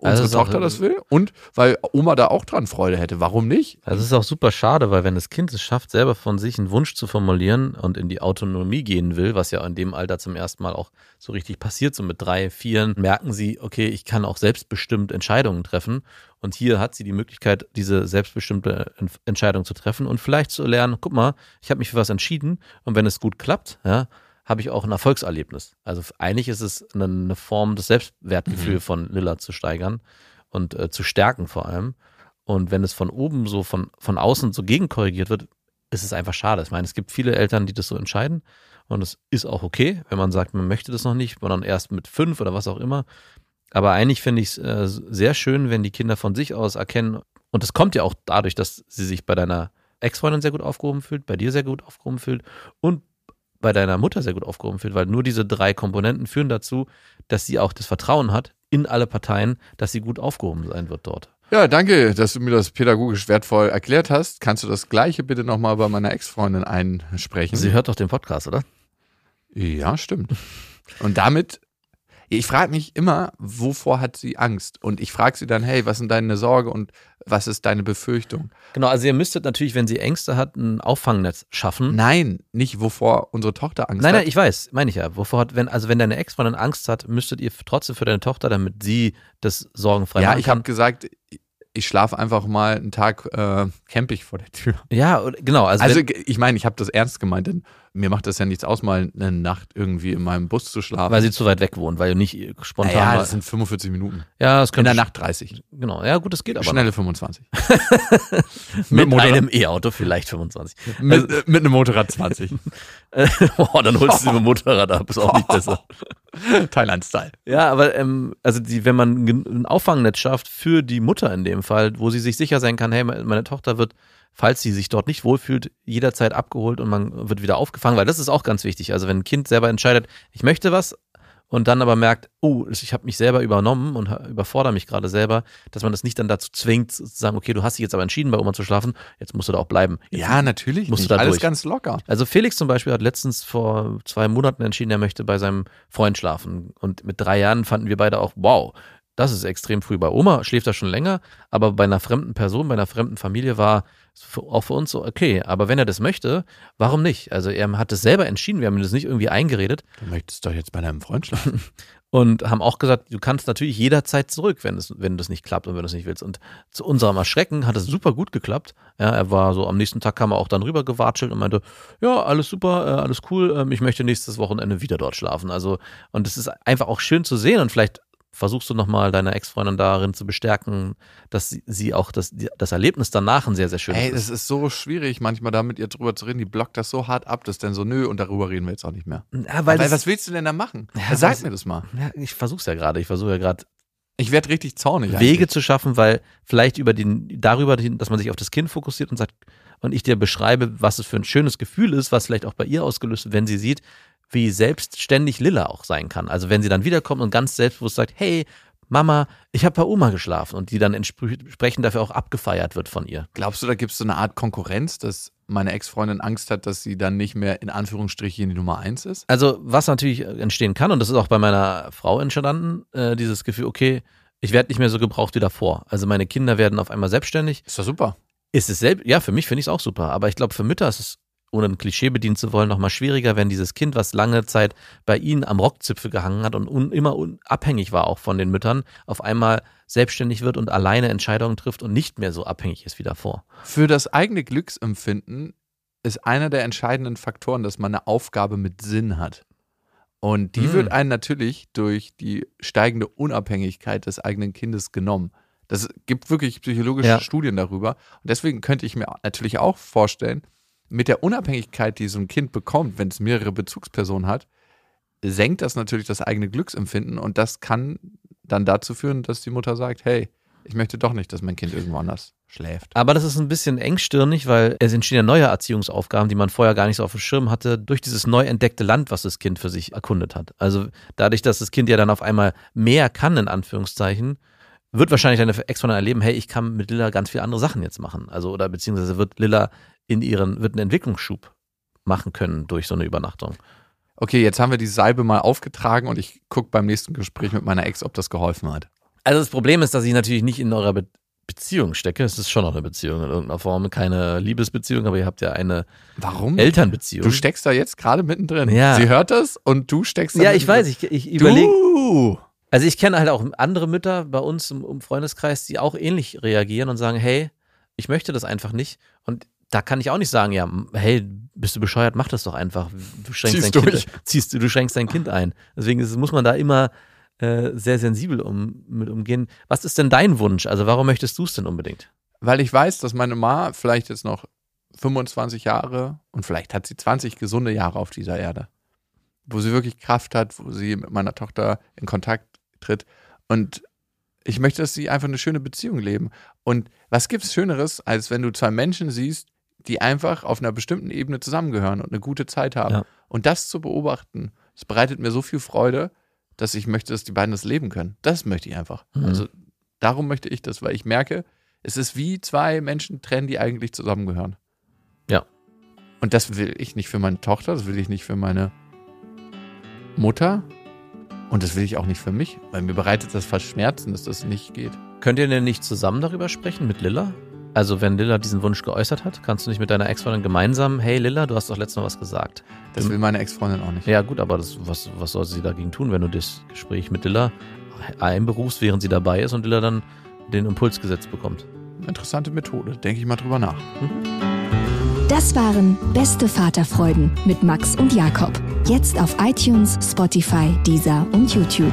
Speaker 4: Also
Speaker 5: unsere
Speaker 4: auch-
Speaker 5: Tochter das will und weil Oma da auch dran Freude hätte. Warum nicht?
Speaker 4: Also es ist auch super schade, weil wenn das Kind es schafft, selber von sich einen Wunsch zu formulieren und in die Autonomie gehen will, was ja in dem Alter zum ersten Mal auch so richtig passiert, so mit drei, vieren, merken sie, okay, ich kann auch selbstbestimmt Entscheidungen treffen. Und hier hat sie die Möglichkeit, diese selbstbestimmte En- Entscheidung zu treffen und vielleicht zu lernen, guck mal, ich habe mich für was entschieden und wenn es gut klappt, ja, habe ich auch ein Erfolgserlebnis. Also eigentlich ist es eine, eine Form des Selbstwertgefühls von Lilla zu steigern und äh, zu stärken vor allem. Und wenn es von oben so von, von außen so gegenkorrigiert wird, ist es einfach schade. Ich meine, es gibt viele Eltern, die das so entscheiden. Und es ist auch okay, wenn man sagt, man möchte das noch nicht, sondern erst mit fünf oder was auch immer. Aber eigentlich finde ich es äh, sehr schön, wenn die Kinder von sich aus erkennen. Und das kommt ja auch dadurch, dass sie sich bei deiner Ex-Freundin sehr gut aufgehoben fühlt, bei dir sehr gut aufgehoben fühlt und bei deiner Mutter sehr gut aufgehoben fühlt, weil nur diese drei Komponenten führen dazu, dass sie auch das Vertrauen hat in alle Parteien, dass sie gut aufgehoben sein wird dort.
Speaker 5: Ja, danke, dass du mir das pädagogisch wertvoll erklärt hast. Kannst du das Gleiche bitte nochmal bei meiner Ex-Freundin einsprechen?
Speaker 4: Sie hört doch den Podcast, oder?
Speaker 5: Ja, stimmt. Und damit, ich frage mich immer, wovor hat sie Angst? Und ich frage sie dann, hey, was sind deine Sorge und was ist deine Befürchtung?
Speaker 4: Genau, also ihr müsstet natürlich, wenn sie Ängste hat, ein Auffangnetz schaffen.
Speaker 5: Nein, nicht wovor unsere Tochter Angst
Speaker 4: Nein,
Speaker 5: hat.
Speaker 4: nein, ich weiß, meine ich ja. Wovor hat, wenn, also wenn deine Ex-Freundin Angst hat, müsstet ihr trotzdem für deine Tochter, damit sie das sorgenfrei
Speaker 5: ja,
Speaker 4: machen
Speaker 5: ich habe
Speaker 4: kann.
Speaker 5: gesagt, ich schlafe einfach mal einen Tag äh, campig vor der Tür.
Speaker 4: Ja, genau. Also,
Speaker 5: Also ich meine, ich habe das ernst gemeint, denn mir macht das ja nichts aus, mal eine Nacht irgendwie in meinem Bus zu schlafen.
Speaker 4: weil sie zu weit weg wohnt, weil du nicht spontan.
Speaker 5: naja,
Speaker 4: mal-
Speaker 5: das sind 45 Minuten.
Speaker 4: ja, das
Speaker 5: In
Speaker 4: könnte
Speaker 5: der Nacht 30.
Speaker 4: Genau, ja, gut, das geht aber.
Speaker 5: Schnelle 25.
Speaker 4: noch. mit
Speaker 5: Motorrad.
Speaker 4: einem E-Auto vielleicht 25.
Speaker 5: Mit, äh, mit einem Motorrad 20.
Speaker 4: oh, dann holst du sie mit dem Motorrad ab, ist auch nicht besser.
Speaker 5: Thailand-Style.
Speaker 4: Ja, aber ähm, also die, wenn man ein Auffangnetz schafft für die Mutter in dem Fall, wo sie sich sicher sein kann, hey, me- meine Tochter wird, falls sie sich dort nicht wohlfühlt, jederzeit abgeholt und man wird wieder aufgefangen, weil das ist auch ganz wichtig. Also wenn ein Kind selber entscheidet, ich möchte was und dann aber merkt, oh, ich habe mich selber übernommen und überfordere mich gerade selber, dass man das nicht dann dazu zwingt, zu sagen, okay, du hast dich jetzt aber entschieden, bei Oma zu schlafen, jetzt musst du da auch bleiben. Jetzt
Speaker 5: Ja, natürlich.
Speaker 4: Musst du
Speaker 5: nicht.
Speaker 4: da
Speaker 5: Alles
Speaker 4: durch.
Speaker 5: ganz locker.
Speaker 4: also Felix zum Beispiel hat letztens vor zwei Monaten entschieden, er möchte bei seinem Freund schlafen. Und mit drei Jahren fanden wir beide auch, wow, das ist extrem früh. Bei Oma schläft er schon länger, aber bei einer fremden Person, bei einer fremden Familie war auch für uns so, okay, aber wenn er das möchte, warum nicht? Also er hat es selber entschieden, wir haben ihm das nicht irgendwie eingeredet
Speaker 5: Du möchtest doch jetzt bei deinem Freund schlafen.
Speaker 4: und haben auch gesagt, du kannst natürlich jederzeit zurück, wenn es, wenn das nicht klappt und wenn du es nicht willst. Und zu unserem Erschrecken hat es super gut geklappt. Ja, er war so, am nächsten Tag kam er auch dann rüber gewatschelt und meinte, ja, alles super, äh, alles cool, ähm, ich möchte nächstes Wochenende wieder dort schlafen. Also, und es ist einfach auch schön zu sehen und vielleicht versuchst du nochmal deine Ex-Freundin darin zu bestärken, dass sie, sie auch das, das Erlebnis danach ein sehr, sehr schönes
Speaker 5: Ey,
Speaker 4: ist.
Speaker 5: das ist so schwierig, manchmal da mit ihr drüber zu reden. Die blockt das so hart ab, dass dann so, nö, und darüber reden wir jetzt auch nicht mehr.
Speaker 4: Ja,
Speaker 5: Weil,
Speaker 4: das-
Speaker 5: was willst du denn da machen?
Speaker 4: Ja,
Speaker 5: Sag
Speaker 4: was-
Speaker 5: mir das mal.
Speaker 4: Ja, ich versuch's ja gerade. Ich versuche ja gerade
Speaker 5: Ich werde richtig zornig.
Speaker 4: Wege
Speaker 5: eigentlich.
Speaker 4: zu schaffen, weil vielleicht über den, darüber, dass man sich auf das Kind fokussiert und sagt, und ich dir beschreibe, was es für ein schönes Gefühl ist, was vielleicht auch bei ihr ausgelöst wird, wenn sie sieht, wie selbstständig Lilla auch sein kann. Also wenn sie dann wiederkommt und ganz selbstbewusst sagt, hey, Mama, ich habe bei Oma geschlafen und die dann entsprechend dafür auch abgefeiert wird von ihr.
Speaker 5: Glaubst du, da gibt es so eine Art Konkurrenz, dass meine Ex-Freundin Angst hat, dass sie dann nicht mehr in Anführungsstrichen die Nummer eins ist?
Speaker 4: Also was natürlich entstehen kann, und das ist auch bei meiner Frau entstanden, äh, dieses Gefühl, okay, ich werde nicht mehr so gebraucht wie davor. Also meine Kinder werden auf einmal selbstständig.
Speaker 5: Ist doch super.
Speaker 4: Ist es selbst, ja, für mich finde ich es auch super. Aber ich glaube, für Mütter ist es, ohne ein Klischee bedienen zu wollen, nochmal schwieriger, wenn dieses Kind, was lange Zeit bei ihnen am Rockzipfel gehangen hat und un, immer un, abhängig war auch von den Müttern, auf einmal selbstständig wird und alleine Entscheidungen trifft und nicht mehr so abhängig ist wie davor.
Speaker 5: Für das eigene Glücksempfinden ist einer der entscheidenden Faktoren, dass man eine Aufgabe mit Sinn hat. Und die
Speaker 4: Mm.
Speaker 5: wird einen natürlich durch die steigende Unabhängigkeit des eigenen Kindes genommen. Das gibt wirklich psychologische
Speaker 4: Ja.
Speaker 5: Studien darüber. Und deswegen könnte ich mir natürlich auch vorstellen, mit der Unabhängigkeit, die so ein Kind bekommt, wenn es mehrere Bezugspersonen hat, senkt das natürlich das eigene Glücksempfinden und das kann dann dazu führen, dass die Mutter sagt, hey, ich möchte doch nicht, dass mein Kind irgendwo anders schläft.
Speaker 4: Aber das ist ein bisschen engstirnig, weil es entstehen ja neue Erziehungsaufgaben, die man vorher gar nicht so auf dem Schirm hatte, durch dieses neu entdeckte Land, was das Kind für sich erkundet hat. Also dadurch, dass das Kind ja dann auf einmal mehr kann, in Anführungszeichen, wird wahrscheinlich deine Ex-Freundin erleben, hey, ich kann mit Lilla ganz viele andere Sachen jetzt machen. Also, oder beziehungsweise wird Lilla in ihren, wird einen Entwicklungsschub machen können durch so eine Übernachtung.
Speaker 5: Okay, jetzt haben wir die Salbe mal aufgetragen und ich gucke beim nächsten Gespräch mit meiner Ex, ob das geholfen hat.
Speaker 4: Also das Problem ist, dass ich natürlich nicht in eurer Be Beziehung stecke. Es ist schon noch eine Beziehung in irgendeiner Form. Keine Liebesbeziehung, aber ihr habt ja eine
Speaker 5: Warum?
Speaker 4: Elternbeziehung.
Speaker 5: Du steckst da jetzt gerade mittendrin.
Speaker 4: Ja.
Speaker 5: Sie hört das und du steckst da
Speaker 4: ja, ich weiß, ich, ich überlege. Also ich kenne halt auch andere Mütter bei uns im, im Freundeskreis, die auch ähnlich reagieren und sagen, hey, ich möchte das einfach nicht. Und da kann ich auch nicht sagen, ja, hey, bist du bescheuert, mach das doch einfach. Du schränkst
Speaker 5: Ziehst
Speaker 4: dein
Speaker 5: durch.
Speaker 4: Kind, ziehst du, schränkst dein Kind ein. Deswegen ist, muss man da immer äh, sehr sensibel um, mit umgehen. Was ist denn dein Wunsch? Also warum möchtest du es denn unbedingt?
Speaker 5: Weil ich weiß, dass meine Ma vielleicht jetzt noch 25 Jahre und vielleicht hat sie 20 gesunde Jahre auf dieser Erde, wo sie wirklich Kraft hat, wo sie mit meiner Tochter in Kontakt tritt. Und ich möchte, dass sie einfach eine schöne Beziehung leben. Und was gibt's Schöneres, als wenn du zwei Menschen siehst, die einfach auf einer bestimmten Ebene zusammengehören und eine gute Zeit haben.
Speaker 4: Ja.
Speaker 5: Und das zu beobachten, das bereitet mir so viel Freude, dass ich möchte, dass die beiden das leben können. Das möchte ich einfach.
Speaker 4: Mhm.
Speaker 5: Also darum möchte ich das, weil ich merke, es ist wie zwei Menschen trennen, die eigentlich zusammengehören.
Speaker 4: Ja.
Speaker 5: Und das will ich nicht für meine Tochter, das will ich nicht für meine Mutter und das will ich auch nicht für mich, weil mir bereitet das fast Schmerzen, dass das nicht geht.
Speaker 4: Könnt ihr denn nicht zusammen darüber sprechen mit Lilla? Also wenn Lilla diesen Wunsch geäußert hat, kannst du nicht mit deiner Ex-Freundin gemeinsam, hey Lilla, du hast doch letztes Mal was gesagt.
Speaker 5: Das will meine Ex-Freundin auch nicht.
Speaker 4: Ja gut, aber das, was, was soll sie dagegen tun, wenn du das Gespräch mit Lilla einberufst, während sie dabei ist und Lilla dann den Impuls gesetzt bekommt?
Speaker 5: Interessante Methode, denke ich mal drüber nach.
Speaker 1: Das waren Beste Vaterfreuden mit Max und Jakob. Jetzt auf iTunes, Spotify, Deezer und YouTube.